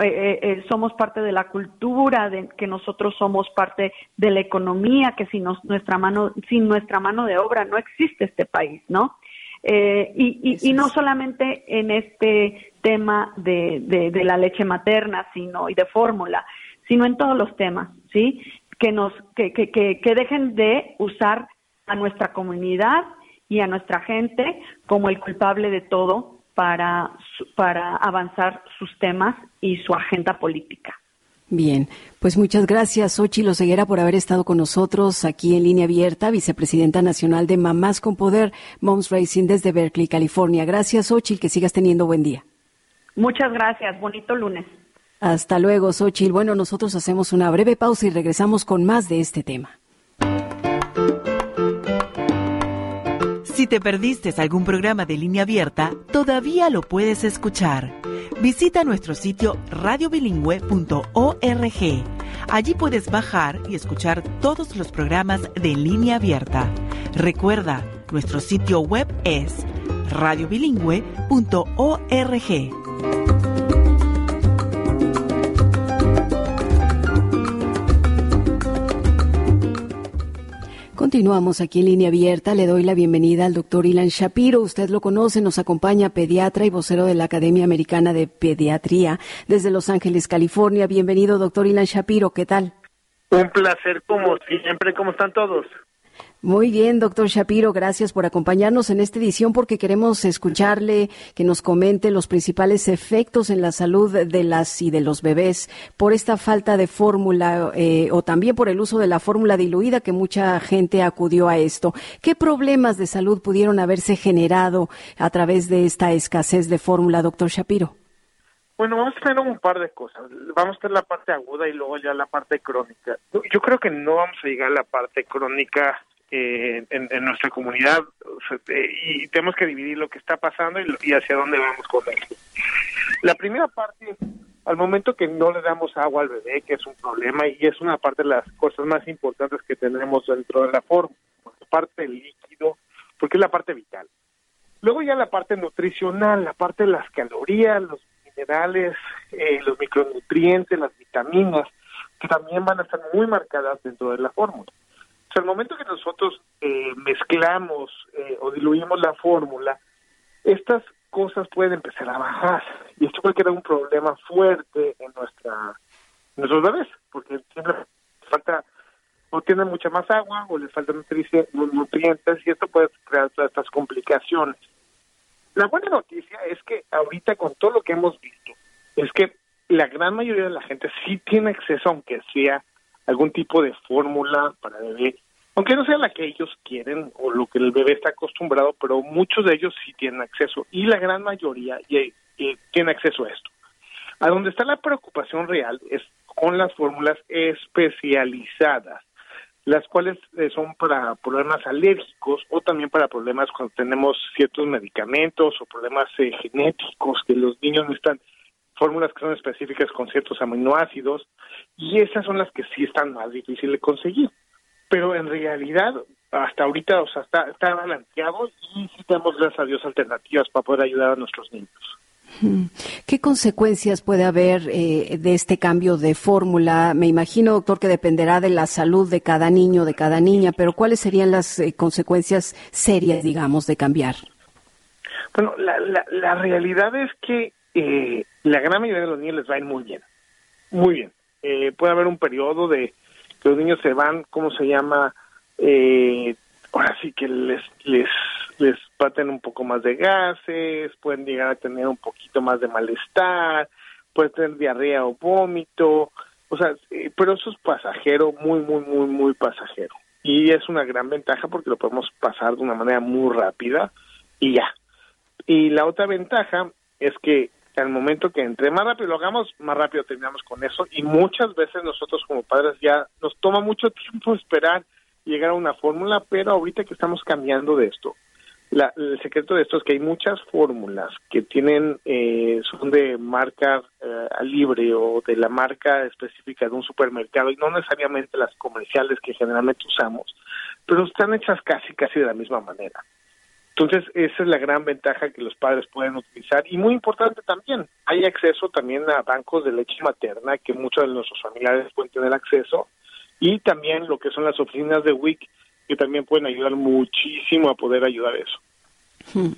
eh, eh, eh, somos parte de la cultura, de, que nosotros somos parte de la economía, que sin nuestra mano, sin nuestra mano de obra no existe este país, ¿no? y, y, no solamente en este tema de, de, la leche materna, sino y de fórmula, sino en todos los temas, ¿sí? Que nos, que, que, que dejen de usar a nuestra comunidad y a nuestra gente como el culpable de todo para, para avanzar sus temas y su agenda política. Bien, pues muchas gracias, Ochilo Ceguera, por haber estado con nosotros aquí en línea abierta, vicepresidenta nacional de Mamás con Poder, Moms Racing desde Berkeley, California. Gracias, Ochil, que sigas teniendo buen día. Muchas gracias, bonito lunes. Hasta luego, Xochil. Bueno, nosotros hacemos una breve pausa y regresamos con más de este tema. Si te perdiste algún programa de línea abierta, todavía lo puedes escuchar. Visita nuestro sitio radiobilingüe.org. Allí puedes bajar y escuchar todos los programas de línea abierta. Recuerda, nuestro sitio web es radiobilingüe.org. Continuamos aquí en línea abierta. Le doy la bienvenida al doctor Ilan Shapiro. Usted lo conoce, nos acompaña pediatra y vocero de la Academia Americana de Pediatría desde Los Ángeles, California. Bienvenido, doctor Ilan Shapiro. ¿Qué tal? Un placer, como siempre. ¿Cómo están todos? Muy bien, doctor Shapiro, gracias por acompañarnos en esta edición porque queremos escucharle que nos comente los principales efectos en la salud de las y de los bebés por esta falta de fórmula eh, o también por el uso de la fórmula diluida que mucha gente acudió a esto. ¿Qué problemas de salud pudieron haberse generado a través de esta escasez de fórmula, doctor Shapiro? Bueno, vamos a tener un par de cosas. Vamos a tener la parte aguda y luego ya la parte crónica. Yo creo que no vamos a llegar a la parte crónica eh, en, nuestra comunidad eh, y tenemos que dividir lo que está pasando y, hacia dónde vamos con esto. La primera parte, al momento que no le damos agua al bebé, que es un problema y es una parte de las cosas más importantes que tenemos dentro de la forma, parte del líquido, porque es la parte vital. Luego ya la parte nutricional, la parte de las calorías, los minerales, eh, los micronutrientes, las vitaminas, que también van a estar muy marcadas dentro de la fórmula. O sea, al momento que nosotros eh, mezclamos eh, o diluimos la fórmula, estas cosas pueden empezar a bajar y esto puede crear un problema fuerte en nuestra nuestros bebés, porque siempre falta o tienen mucha más agua o les faltan nutrientes y esto puede crear todas estas complicaciones. La buena noticia es que ahorita con todo lo que hemos visto, es que la gran mayoría de la gente sí tiene acceso, aunque sea algún tipo de fórmula para bebé, aunque no sea la que ellos quieren o lo que el bebé está acostumbrado, pero muchos de ellos sí tienen acceso y la gran mayoría y, tiene acceso a esto. A donde está la preocupación real es con las fórmulas especializadas, las cuales eh, son para problemas alérgicos o también para problemas cuando tenemos ciertos medicamentos o problemas eh, genéticos que los niños necesitan fórmulas que son específicas con ciertos aminoácidos, y esas son las que sí están más difíciles de conseguir. Pero en realidad, hasta ahorita, o sea, está, está balanceado y sí tenemos, gracias a Dios, alternativas para poder ayudar a nuestros niños. ¿Qué consecuencias puede haber eh, de este cambio de fórmula? Me imagino, doctor, que dependerá de la salud de cada niño, de cada niña, pero ¿cuáles serían las eh, consecuencias serias, digamos, de cambiar? Bueno, la, la, la realidad es que eh, la gran mayoría de los niños les va a ir muy bien, muy bien. puede haber un periodo de que los niños se van, ¿cómo se llama? ahora sí que les, les les paten un poco más de gases, pueden llegar a tener un poquito más de malestar, pueden tener diarrea o vómito, o sea, eh, pero eso es pasajero, muy, muy, muy, muy pasajero. Y es una gran ventaja porque lo podemos pasar de una manera muy rápida y ya. Y la otra ventaja es que al momento que entre más rápido lo hagamos, más rápido terminamos con eso. Y muchas veces nosotros como padres ya nos toma mucho tiempo esperar llegar a una fórmula, pero ahorita que estamos cambiando de esto, el secreto de esto es que hay muchas fórmulas que tienen eh, son de marca eh, libre o de la marca específica de un supermercado y no necesariamente las comerciales que generalmente usamos, pero están hechas casi casi de la misma manera. Entonces, esa es la gran ventaja que los padres pueden utilizar. Y muy importante también, hay acceso también a bancos de leche materna que muchos de nuestros familiares pueden tener acceso. Y también lo que son las oficinas de WIC que también pueden ayudar muchísimo a poder ayudar eso. Hmm.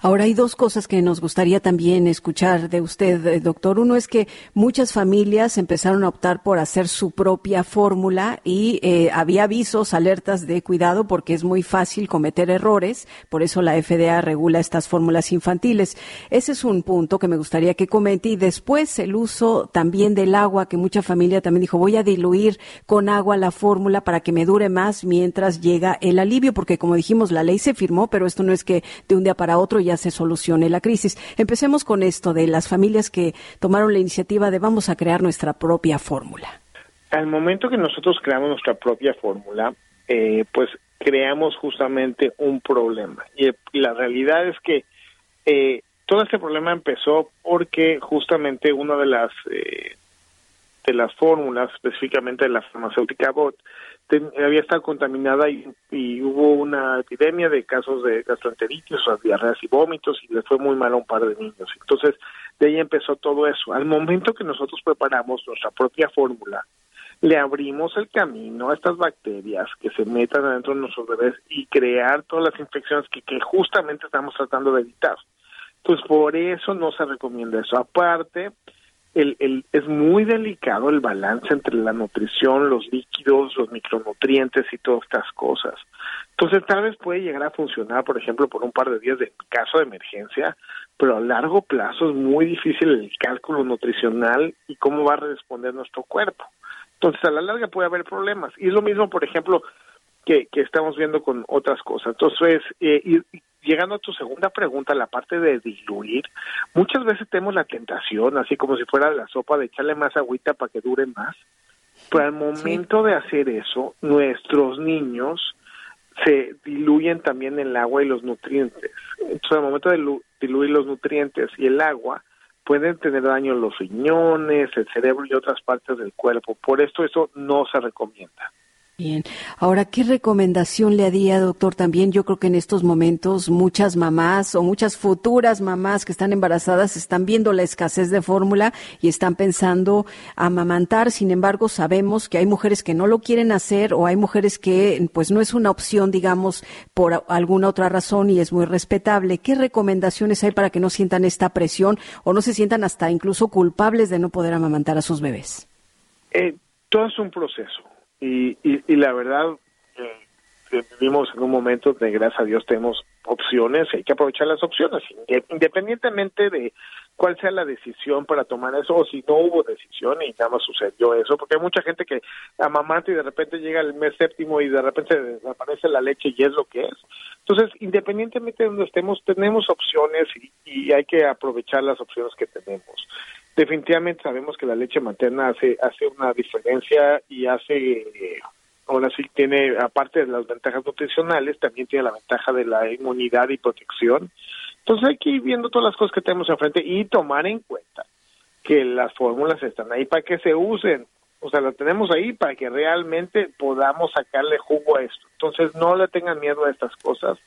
Ahora hay dos cosas que nos gustaría también escuchar de usted, eh, doctor. Uno es que muchas familias empezaron a optar por hacer su propia fórmula y eh, había avisos, alertas de cuidado porque es muy fácil cometer errores. Por eso la FDA regula estas fórmulas infantiles. Ese es un punto que me gustaría que comente. Y después el uso también del agua, que mucha familia también dijo, voy a diluir con agua la fórmula para que me dure más mientras llega el alivio, porque como dijimos, la ley se firmó, pero esto no es que de un día para otro ya se solucione la crisis. Empecemos con esto de las familias que tomaron la iniciativa de vamos a crear nuestra propia fórmula. Al momento que nosotros creamos nuestra propia fórmula, eh, pues creamos justamente un problema. Y, la realidad es que eh, todo este problema empezó porque justamente una de las eh, de las fórmulas, específicamente de la farmacéutica BOT, había estado contaminada y, hubo una epidemia de casos de gastroenteritis, o diarreas y vómitos, y le fue muy mal a un par de niños. Entonces, de ahí empezó todo eso. Al momento que nosotros preparamos nuestra propia fórmula, le abrimos el camino a estas bacterias que se metan adentro de nuestros bebés y crear todas las infecciones que, que justamente estamos tratando de evitar. Pues por eso no se recomienda eso. Aparte, el, el, es muy delicado el balance entre la nutrición, los líquidos, los micronutrientes y todas estas cosas. Entonces tal vez puede llegar a funcionar, por ejemplo, por un par de días de caso de emergencia, pero a largo plazo es muy difícil el cálculo nutricional y cómo va a responder nuestro cuerpo. Entonces a la larga puede haber problemas. Y es lo mismo, por ejemplo, que, que estamos viendo con otras cosas. Entonces, eh, llegando a tu segunda pregunta, la parte de diluir, muchas veces tenemos la tentación, así como si fuera la sopa, de echarle más agüita para que dure más. Pero al momento de hacer eso, nuestros niños se diluyen también el agua y los nutrientes. Entonces, al momento de diluir los nutrientes y el agua, pueden tener daño los riñones, el cerebro y otras partes del cuerpo. Por esto eso no se recomienda. Bien. Ahora, ¿qué recomendación le haría, doctor? También yo creo que en estos momentos muchas mamás o muchas futuras mamás que están embarazadas están viendo la escasez de fórmula y están pensando amamantar. Sin embargo, sabemos que hay mujeres que no lo quieren hacer o hay mujeres que pues no es una opción, digamos, por alguna otra razón y es muy respetable. ¿Qué recomendaciones hay para que no sientan esta presión o no se sientan hasta incluso culpables de no poder amamantar a sus bebés? Eh, todo es un proceso y, y, la verdad, eh, vivimos en un momento de, gracias a Dios, tenemos opciones y hay que aprovechar las opciones, independientemente de cuál sea la decisión para tomar eso o si no hubo decisión y nada más sucedió eso, porque hay mucha gente que amamanta y de repente llega el mes séptimo y de repente desaparece la leche y es lo que es. Entonces, independientemente de donde estemos, tenemos opciones y, y hay que aprovechar las opciones que tenemos definitivamente sabemos que la leche materna hace hace una diferencia y hace ahora sí tiene aparte de las ventajas nutricionales también tiene la ventaja de la inmunidad y protección entonces hay que ir viendo todas las cosas que tenemos enfrente y tomar en cuenta que las fórmulas están ahí para que se usen. O sea, las tenemos ahí para que realmente podamos sacarle jugo a esto. Entonces, no le tengan miedo a estas cosas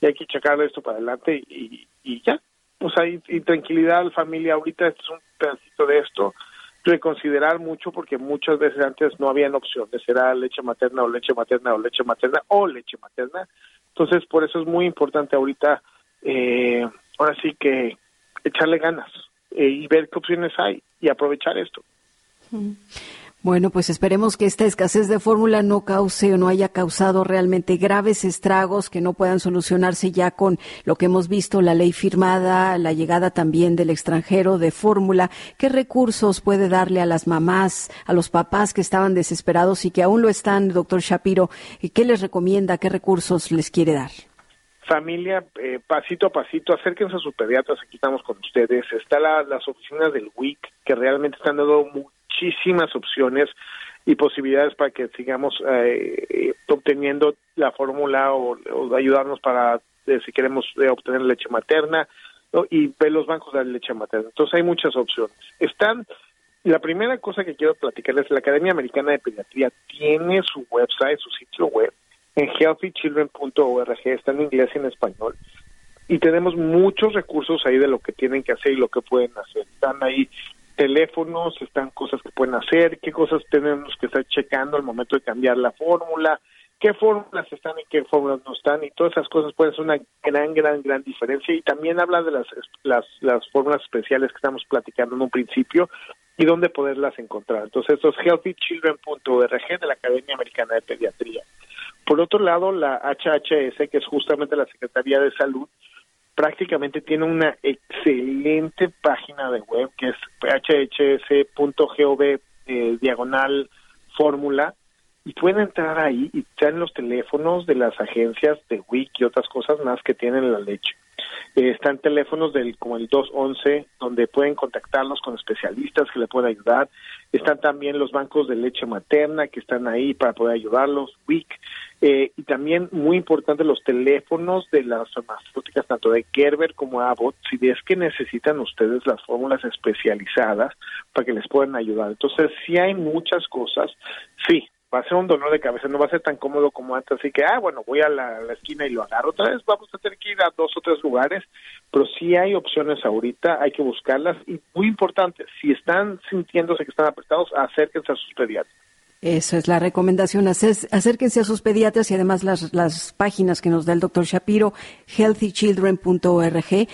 y hay que checarle esto para adelante y, y ya. O sea, y, tranquilidad, familia, ahorita este es un pedacito de esto reconsiderar mucho porque muchas veces antes no habían opciones, era leche materna o leche materna o leche materna o leche materna. Entonces, por eso es muy importante ahorita, eh, ahora sí que echarle ganas eh, y ver qué opciones hay y aprovechar esto. Bueno, pues esperemos que esta escasez de fórmula no cause o no haya causado realmente graves estragos que no puedan solucionarse ya con lo que hemos visto, la ley firmada, la llegada también del extranjero de fórmula. ¿Qué recursos puede darle a las mamás, a los papás que estaban desesperados y que aún lo están, doctor Shapiro? ¿Qué les recomienda? ¿Qué recursos les quiere dar? familia, eh, pasito a pasito, acérquense a sus pediatras, aquí estamos con ustedes. Está la, las oficinas del WIC, que realmente están dando muchísimas opciones y posibilidades para que sigamos eh, obteniendo la fórmula o, ayudarnos para, si queremos, eh, obtener leche materna y ver los bancos de leche materna. Entonces hay muchas opciones. Están, la primera cosa que quiero platicarles, la Academia Americana de Pediatría tiene su website, su sitio web, en healthychildren.org, está en inglés y en español. Y tenemos muchos recursos ahí de lo que tienen que hacer y lo que pueden hacer. Están ahí teléfonos, están cosas que pueden hacer, qué cosas tenemos que estar checando al momento de cambiar la fórmula, qué fórmulas están y qué fórmulas no están y todas esas cosas pueden ser una gran, gran, gran diferencia y también habla de las, las, las fórmulas especiales que estamos platicando en un principio y dónde poderlas encontrar. Entonces, esto es healthychildren.org de la Academia Americana de Pediatría. Por otro lado, la HHS, que es justamente la Secretaría de Salud, prácticamente tiene una excelente página de web que es phhs.gov eh, diagonal fórmula y pueden entrar ahí y están los teléfonos de las agencias de WIC y otras cosas más que tienen la leche. Eh, están teléfonos del como el 211 donde pueden contactarlos con especialistas que le pueden ayudar. Están también los bancos de leche materna que están ahí para poder ayudarlos, WIC. Eh, y también muy importante los teléfonos de las farmacéuticas tanto de Gerber como Abbott si es que necesitan ustedes las fórmulas especializadas para que les puedan ayudar. Entonces, si hay muchas cosas, sí, va a ser un dolor de cabeza, no va a ser tan cómodo como antes, así que, ah, bueno, voy a la, esquina y lo agarro otra vez, vamos a tener que ir a dos o tres lugares, pero sí hay opciones ahorita, hay que buscarlas y muy importante, si están sintiéndose que están apretados, acérquense a sus pediatras. Eso es la recomendación. Acérquense a sus pediatras y además las, las páginas que nos da el doctor Shapiro, healthychildren.org,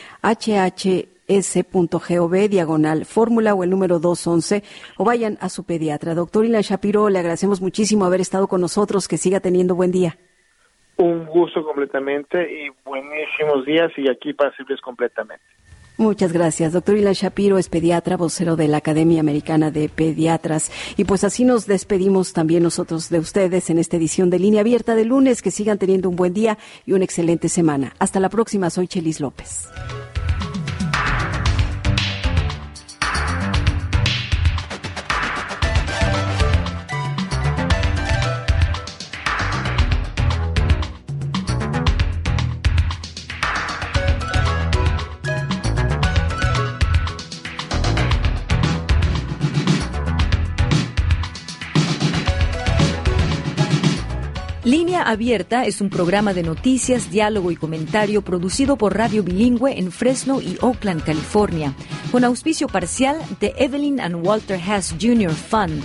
hhs.gov, diagonal fórmula o el número 211, o vayan a su pediatra. Doctor Ilan Shapiro, le agradecemos muchísimo haber estado con nosotros. Que siga teniendo buen día. Un gusto completamente y buenísimos días y aquí para servirles completamente. Muchas gracias. Doctor Ilan Shapiro es pediatra, vocero de la Academia Americana de Pediatras. Y pues así nos despedimos también nosotros de ustedes en esta edición de Línea Abierta de lunes. Que sigan teniendo un buen día y una excelente semana. Hasta la próxima. Soy Chelis López. Abierta es un programa de noticias, diálogo y comentario producido por Radio Bilingüe en Fresno y Oakland, California, con auspicio parcial de Evelyn and Walter Hess Jr. Fund,